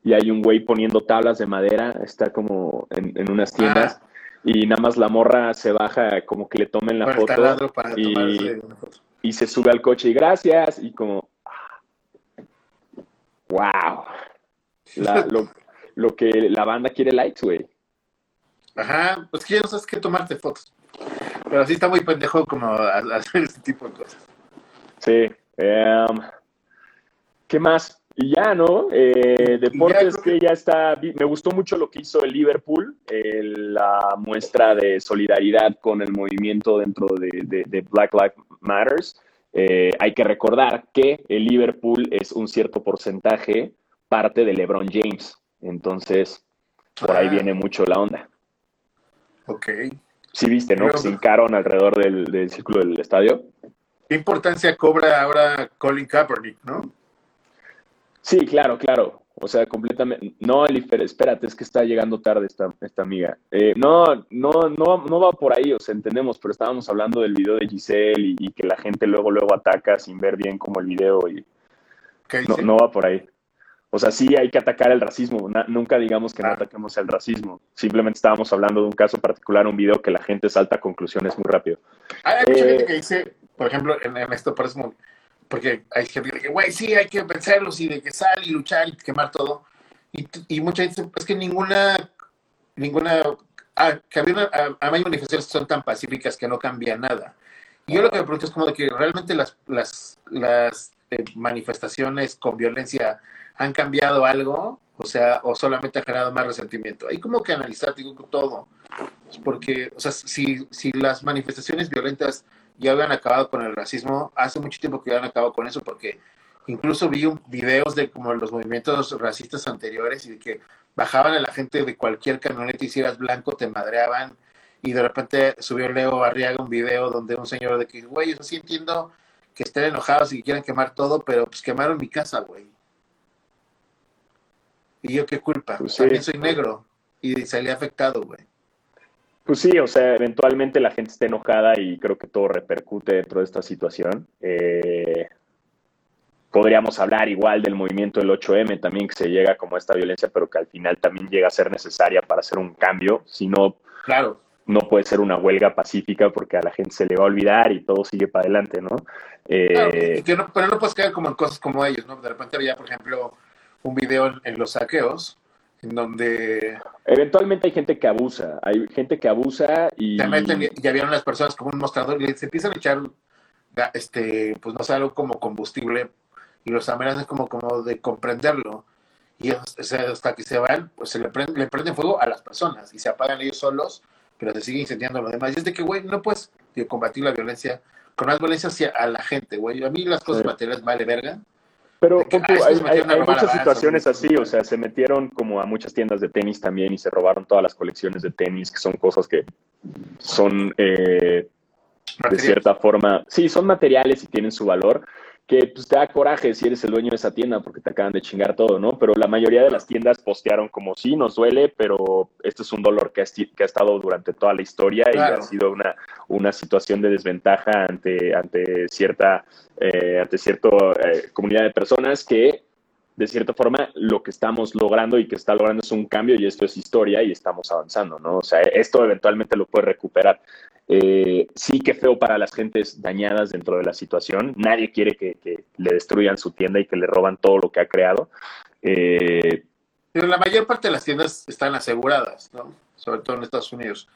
y hay un güey poniendo tablas de madera, está como en, unas tiendas, y nada más la morra se baja como que le tomen la foto, y, y, se sube al coche y gracias, y como, wow, <laughs> lo, lo, que la banda quiere likes, güey. Ajá, pues que ya no sabes qué tomarte fotos. Pero sí está muy pendejo como hacer este tipo de cosas. Sí. Em, ¿Qué más? Y ya, ¿no? Eh, deportes que... ya está. Me gustó mucho lo que hizo el Liverpool, la muestra de solidaridad con el movimiento dentro de, Black Lives Matters. Eh, hay que recordar que el Liverpool es un cierto porcentaje parte de LeBron James. Entonces, por ahí ah. viene mucho la onda. Ok. Sí viste, ¿no? se hincaron alrededor del, círculo del estadio. ¿Qué importancia cobra ahora Colin Kaepernick, no? Sí, claro, claro. O sea, completamente. No, Elifer, espérate, es que está llegando tarde esta, esta amiga. Eh, no, no, no, no va por ahí, o sea, entendemos, pero estábamos hablando del video de Giselle y, que la gente luego, luego ataca sin ver bien como el video y. No, no va por ahí. O sea, sí hay que atacar el racismo. nunca digamos que no ataquemos el racismo. Simplemente estábamos hablando de un caso particular, un video que la gente salta a conclusiones muy rápido. Hay, mucha gente eh, que dice, por ejemplo, en, esto parece muy, porque hay gente que dice, güey, sí, hay que vencerlos y de que sal y luchar y quemar todo. Y, y mucha gente es que ninguna, ninguna, ah, que había una, ah, hay manifestaciones que son tan pacíficas que no cambia nada. Y yo lo que me pregunto es como de que realmente las, las, las eh, manifestaciones con violencia han cambiado algo, o sea, o solamente ha generado más resentimiento. Hay como que analizar digo, todo, porque, o sea, si, si las manifestaciones violentas ya habían acabado con el racismo, hace mucho tiempo que ya han acabado con eso, porque incluso vi videos de como los movimientos racistas anteriores y de que bajaban a la gente de cualquier camioneta y si eras blanco te madreaban y de repente subió Leo Arriaga un video donde un señor de que, güey, yo sí entiendo que estén enojados y que quieran quemar todo, pero pues quemaron mi casa, güey. ¿Y yo qué culpa? Pues También soy negro y salí afectado, güey. Pues sí, o sea, eventualmente la gente está enojada y creo que todo repercute dentro de esta situación. Eh, podríamos hablar igual del movimiento del 8M también, que se llega como esta violencia, pero que al final también llega a ser necesaria para hacer un cambio. Si no, claro. no puede ser una huelga pacífica porque a la gente se le va a olvidar y todo sigue para adelante, ¿no? Eh, pero no puedes caer como en cosas como ellos, ¿no? De repente había, por ejemplo, un video en, los saqueos en donde... Eventualmente hay gente que abusa, hay gente que abusa y... Se meten y habían las personas como un mostrador y se empiezan a echar, este, pues no sé, algo como combustible y los amenazan como, como de comprenderlo. Y hasta que se van, pues se le prende, le prenden fuego a las personas y se apagan ellos solos, pero se sigue incendiando lo demás. Y es de que, güey, no puedes combatir la violencia con más violencia hacia a la gente, güey. A mí las cosas materiales vale verga, pero hay, muchas situaciones así, o sea, se metieron como a muchas tiendas de tenis también y se robaron todas las colecciones de tenis, que son cosas que son eh, de cierta forma, sí, son materiales y tienen su valor, que pues, te da coraje si eres el dueño de esa tienda porque te acaban de chingar todo, ¿no? Pero la mayoría de las tiendas postearon como sí, nos duele, pero este es un dolor que ha, que ha estado durante toda la historia y ha sido una, una situación de desventaja ante, ante cierta, eh, ante cierta eh, comunidad de personas que de cierta forma lo que estamos logrando y que está logrando es un cambio y esto es historia y estamos avanzando, ¿no? O sea, esto eventualmente lo puede recuperar. Eh, sí que feo para las gentes dañadas dentro de la situación. Nadie quiere que, le destruyan su tienda y que le roban todo lo que ha creado. Eh, pero la mayor parte de las tiendas están aseguradas, ¿no? Sobre todo en Estados Unidos.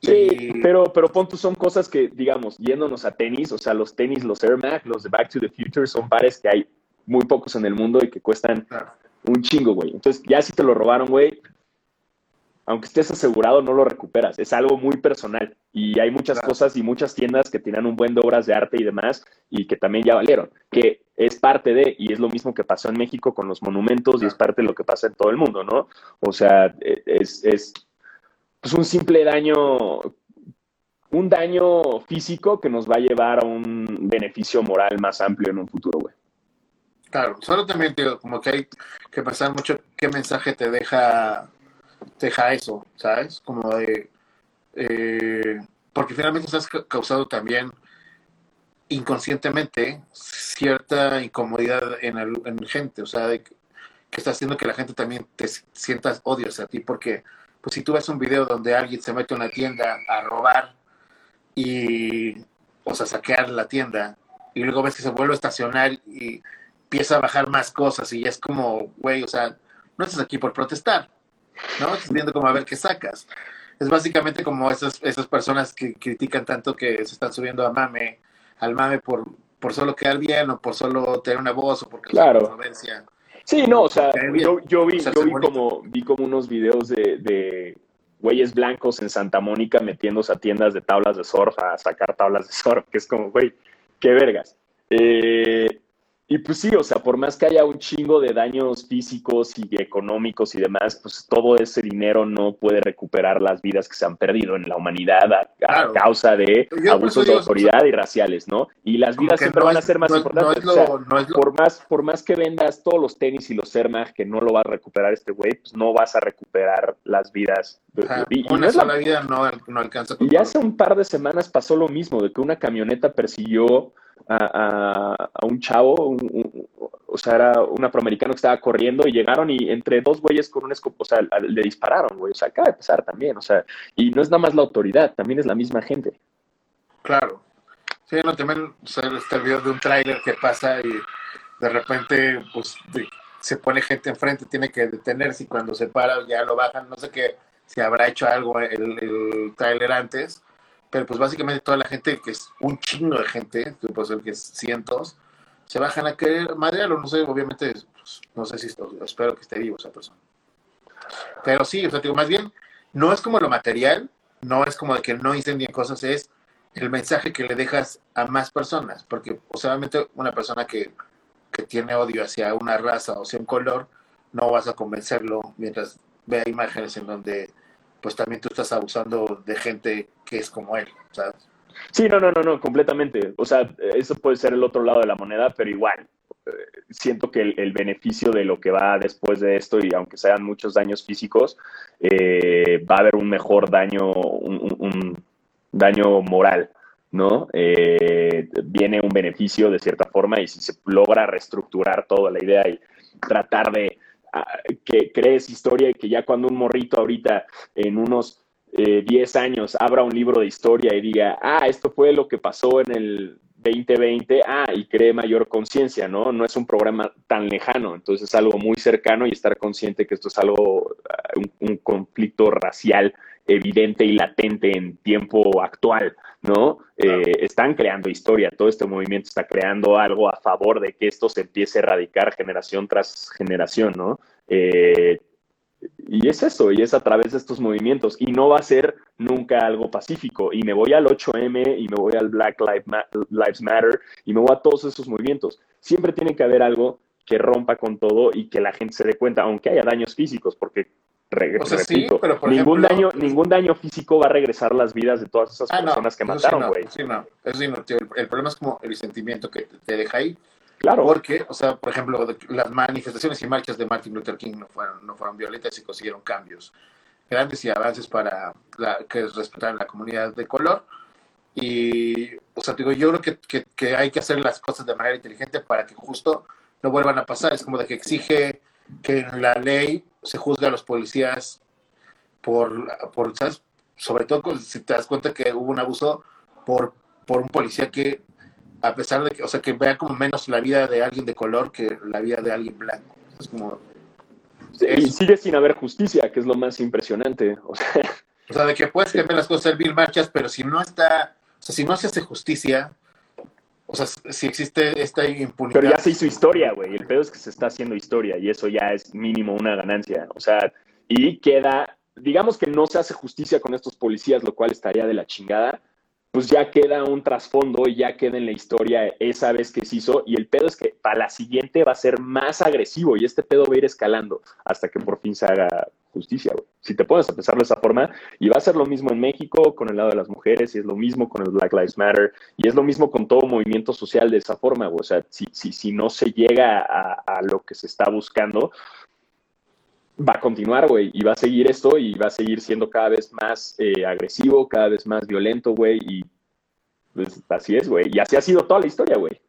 Sí, pero, pero son cosas que, digamos, yéndonos a tenis, o sea, los tenis, los Air Max, los de Back to the Future, son pares que hay muy pocos en el mundo y que cuestan un chingo, güey. Entonces, ya si te lo robaron, güey, aunque estés asegurado, no lo recuperas. Es algo muy personal. Y hay muchas cosas y muchas tiendas que tienen un buen de obras de arte y demás y que también ya valieron. Que es parte de, y es lo mismo que pasó en México con los monumentos y es parte de lo que pasa en todo el mundo, ¿no? O sea, e, es, es pues un simple daño, un daño físico que nos va a llevar a un beneficio moral más amplio en un futuro, güey. Claro, solo también digo, como que hay que pensar mucho qué mensaje te deja, deja eso, ¿sabes? Como de, eh, porque finalmente estás causado también inconscientemente cierta incomodidad en, el, en gente, o sea, que está haciendo que la gente también te sientas odio hacia ti, porque pues si tú ves un video donde alguien se mete a una tienda a robar y, o sea, saquear la tienda, y luego ves que se vuelve a estacionar y empieza a bajar más cosas y es como, güey, o sea, no estás aquí por protestar, ¿no? Estás viendo como a ver qué sacas. Es básicamente como esas, esas personas que critican tanto que se están subiendo a mame, al mame por, por solo quedar bien o por solo tener una voz o porque claro. Sí, no, o sea, yo, yo vi, yo vi como, vi como unos videos de, de güeyes blancos en Santa Mónica metiéndose a tiendas de tablas de surf a sacar tablas de surf, que es como, güey, qué vergas. Eh, y pues sí, o sea, por más que haya un chingo de daños físicos y económicos y demás, pues todo ese dinero no puede recuperar las vidas que se han perdido en la humanidad a, causa de abusos de autoridad y raciales, ¿no? Y las vidas siempre van a ser más importantes. por, más, por más que vendas todos los tenis y los Air que no lo va a recuperar este güey, pues no vas a recuperar las vidas. Y, una sola vida no, no alcanza. Y hace un par de semanas pasó lo mismo, de que una camioneta persiguió a, un chavo, o sea, era un afroamericano que estaba corriendo y llegaron y entre dos güeyes con un escopo, o sea, le dispararon, güey, o sea, acaba de pasar también, o sea, y no es nada más la autoridad, también es la misma gente. Claro. Sí, no, también o sea, este video de un tráiler que pasa y de repente, pues, se pone gente enfrente, tiene que detenerse y cuando se para ya lo bajan, no sé qué, si habrá hecho algo el, el tráiler antes, pero pues básicamente toda la gente, que es un chingo de gente, que puede ser que es cientos, se bajan a querer madrearlo, no sé, obviamente, pues, no sé si espero que esté vivo esa persona. Pero sí, o sea, digo, más bien, no es como lo material, no es como de que no incendien cosas, es el mensaje que le dejas a más personas, porque, o sea, obviamente una persona que, que tiene odio hacia una raza o hacia un color, no vas a convencerlo mientras vea imágenes en donde pues también tú estás abusando de gente que es como él, ¿sabes? Sí, no, no, no, no, completamente. O sea, eso puede ser el otro lado de la moneda, pero igual, eh, siento que el, beneficio de lo que va después de esto, y aunque sean muchos daños físicos, eh, va a haber un mejor daño, un, daño moral, ¿no? Eh, viene un beneficio de cierta forma y si se logra reestructurar toda la idea y tratar de que crees historia y que ya cuando un morrito ahorita en unos 10 eh, años abra un libro de historia y diga, ah, esto fue lo que pasó en el 2020, ah, y cree mayor conciencia, ¿no? No es un programa tan lejano, entonces es algo muy cercano y estar consciente que esto es algo, ah, un conflicto racial evidente y latente en tiempo actual, ¿no? Eh, están creando historia, todo este movimiento está creando algo a favor de que esto se empiece a erradicar generación tras generación, ¿no? Eh, y es eso, y es a través de estos movimientos, y no va a ser nunca algo pacífico, y me voy al 8M, y me voy al Black Lives Matter, y me voy a todos esos movimientos. Siempre tiene que haber algo que rompa con todo y que la gente se dé cuenta, aunque haya daños físicos, porque ningún daño, ningún daño físico va a regresar las vidas de todas esas ah, personas que mataron, güey. Sí, no, el, problema es como el sentimiento que te deja ahí. Claro. Porque, o sea, por ejemplo, las manifestaciones y marchas de Martin Luther King no fueron, no fueron violentas y consiguieron cambios grandes y avances para la, que respetar la comunidad de color. Y, o sea, digo, yo creo que, que, que, hay que hacer las cosas de manera inteligente para que justo no vuelvan a pasar. Es como de que exige que en la ley se juzga a los policías por, por ¿sabes? sobre todo si te das cuenta que hubo un abuso por, por un policía que, a pesar de que, o sea, que vea como menos la vida de alguien de color que la vida de alguien blanco. Es como... y sigue sin haber justicia, que es lo más impresionante. O sea, o sea de que puedes cambiar las cosas, mil marchas, pero si no está, o sea, si no se hace justicia, o sea, si existe esta impunidad. Pero ya se hizo historia, güey. El pedo es que se está haciendo historia y eso ya es mínimo una ganancia. O sea, y queda, digamos que no se hace justicia con estos policías, lo cual estaría de la chingada, pues ya queda un trasfondo y ya queda en la historia esa vez que se hizo. Y el pedo es que para la siguiente va a ser más agresivo y este pedo va a ir escalando hasta que por fin se haga justicia. Si te puedes empezar de esa forma, y va a ser lo mismo en México con el lado de las mujeres, y es lo mismo con el Black Lives Matter, y es lo mismo con todo movimiento social de esa forma. O sea, si, si, si no se llega a, lo que se está buscando, va a continuar, güey, y va a seguir esto y va a seguir siendo cada vez más eh, agresivo, cada vez más violento, güey, y Pues, así es, güey. Y así ha sido toda la historia, güey.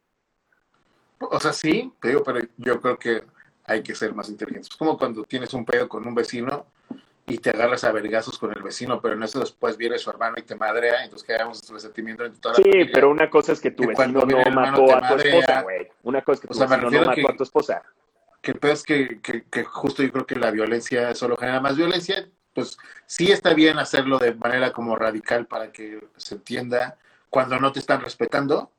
O sea, sí, te digo, pero yo creo que hay que ser más inteligentes. Es como cuando tienes un pedo con un vecino y te agarras a vergazos con el vecino, pero en eso después viene su hermano y te madrea, entonces quedamos este resentimiento entre toda Sí, la familia. pero una cosa es que tu Que vecino no el mató a tu esposa, güey. Una cosa es que tu O sea, me vecino no mató que- a tu esposa. que el peor es que, que, que justo yo creo que la violencia solo genera más violencia, pues sí está bien hacerlo de manera como radical para que se entienda cuando no te están respetando,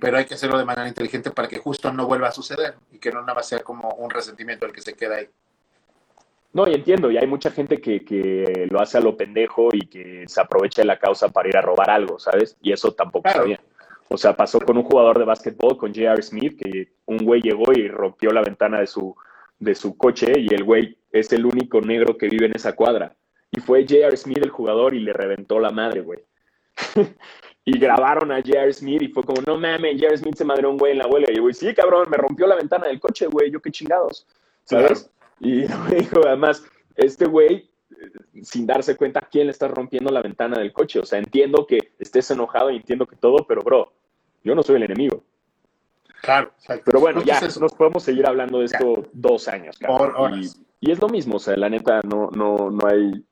Pero hay que hacerlo de manera inteligente para que justo no vuelva a suceder y que no nada más sea como un resentimiento el que se queda ahí. No, y entiendo, y hay mucha gente que, que lo hace a lo pendejo y que se aprovecha de la causa para ir a robar algo, ¿sabes? Y eso tampoco Claro. está bien. O sea, pasó con un jugador de básquetbol, con J.R. Smith, que un güey llegó y rompió la ventana de su, de su coche y el güey es el único negro que vive en esa cuadra. Y fue J.R. Smith el jugador y le reventó la madre, güey. <laughs> y grabaron a J.R. Smith y fue como, no mames, J.R. Smith se madreó a un güey en la huelga. Y el güey, sí, cabrón, me rompió la ventana del coche, güey, yo qué chingados, ¿sabes? Y <laughs> me dijo, además, este güey, eh, sin darse cuenta quién le está rompiendo la ventana del coche. O sea, entiendo que estés enojado y entiendo que todo, pero bro, yo no soy el enemigo. Claro, exacto. Pero bueno, ya, es nos podemos seguir hablando de esto dos años, horas. Y, y es lo mismo, o sea, la neta, no, no, no hay...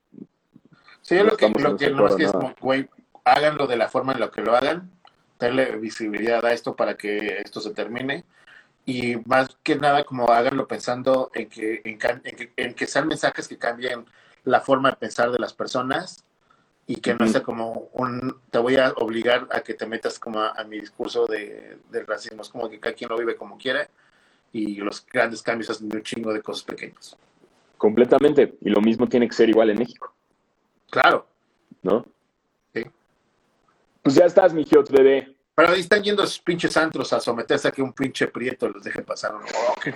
Sí, yo No lo que, lo en que, es como, güey, háganlo de la forma en la que lo hagan, darle visibilidad a esto para que esto se termine. Y más que nada, como háganlo pensando en que, en, que, en que sean mensajes que cambien la forma de pensar de las personas y que no sea como un, te voy a obligar a que te metas como a, a mi discurso de, del racismo. Es como que cada quien lo vive como quiere y los grandes cambios hacen un chingo de cosas pequeñas. Completamente. Y lo mismo tiene que ser igual en México, Claro, ¿no? Pues ya estás, mi Giot, bebé. Pero ahí están yendo esos pinches antros a someterse a que un pinche prieto los deje pasar. Oh, qué.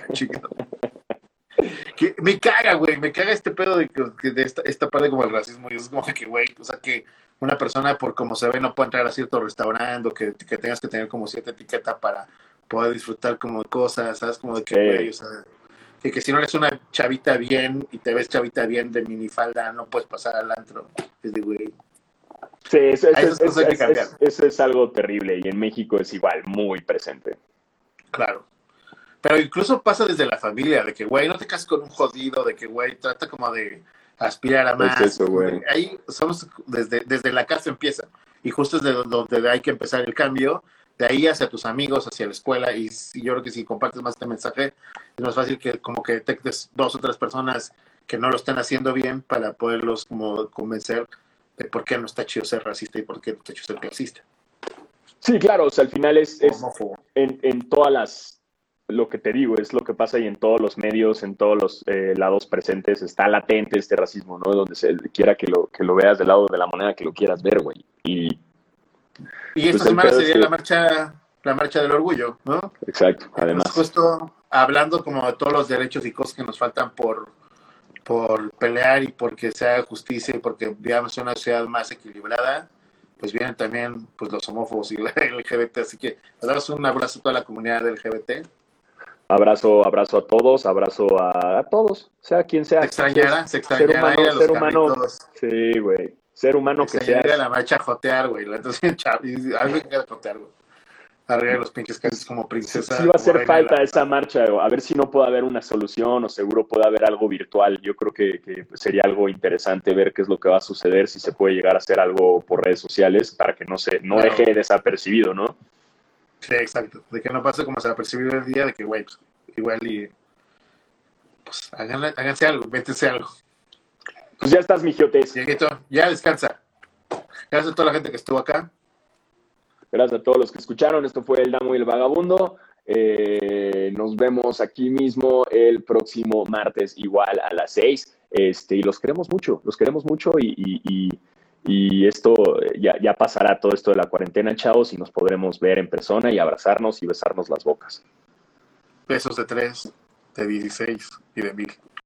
Que me caga, güey, me caga este pedo de, que- de esta, esta parte como el racismo. Y es como que, güey, o sea, que una persona por como se ve no puede entrar a cierto restaurante o que, que tengas que tener como cierta etiqueta para poder disfrutar como de cosas, ¿sabes? Como de que, Sí. güey, o sea, que, que si no eres una chavita bien y te ves chavita bien de minifalda, no puedes pasar al antro. Es de, güey, Sí, eso, eso- eso- que eso- cambiar. eso- eso es algo terrible y en México es igual, muy presente. Claro. Pero incluso pasa desde la familia, de que, güey, no te cases con un jodido, de que, güey, trata como de aspirar a Es más. eso, güey. Ahí somos, desde, desde la casa empieza. Y justo es de donde hay que empezar el cambio, de ahí hacia tus amigos, hacia la escuela. Y, yo creo que si compartes más este mensaje, es más fácil que como que detectes dos o tres personas que no lo están haciendo bien para poderlos como convencer de por qué no está chido ser racista y por qué no está chido ser clasista. Sí, claro, o sea, al final es, es en, en todas las, lo que te digo, es lo que pasa y en todos los medios, en todos los eh, lados presentes, está latente este racismo, ¿no? Donde se quiera que lo, que lo veas del lado de la moneda que lo quieras ver, güey. Y, Y esta Pues semana sería que- la marcha, la marcha del orgullo, ¿no? exacto, además. Pues justo hablando como de todos los derechos y cosas que nos faltan por, por pelear y porque sea justicia y porque digamos una sociedad más equilibrada, pues vienen también pues los homófobos y <laughs> la LGBT, así que les damos un abrazo a toda la comunidad LGBT. Abrazo, abrazo a todos, abrazo a, a todos, sea quien sea. Se extrañará, se Ser extrañará humano, a los ser humano, sí, güey. Ser humano se que sea. la marcha a jotear, güey. Entonces, <laughs> a mí me jotear, güey. Arriba de los pinches calles como princesa. Sí va a hacer falta la- esa marcha, a ver si no puede haber una solución o seguro puede haber algo virtual. Yo creo que, que sería algo interesante ver qué es lo que va a suceder, si se puede llegar a hacer algo por redes sociales para que no se no Claro. deje desapercibido, ¿no? Sí, exacto. De que no pase como se ha percibido el día, de que, güey, pues, igual y. Pues háganle- háganse algo, métense algo. Pues ya estás, mijiotes. Dieguito, ya descansa. Gracias a toda la gente que estuvo acá. Gracias a todos los que escucharon. Esto fue El Damo y el Vagabundo. Eh, nos vemos aquí mismo el próximo martes, igual a las seis. Este, y los queremos mucho, los queremos mucho y, y- y- esto eh, ya, ya pasará todo esto de la cuarentena, chavos, y nos podremos ver en persona y abrazarnos y besarnos las bocas. Besos de tres, de 16 y de mil.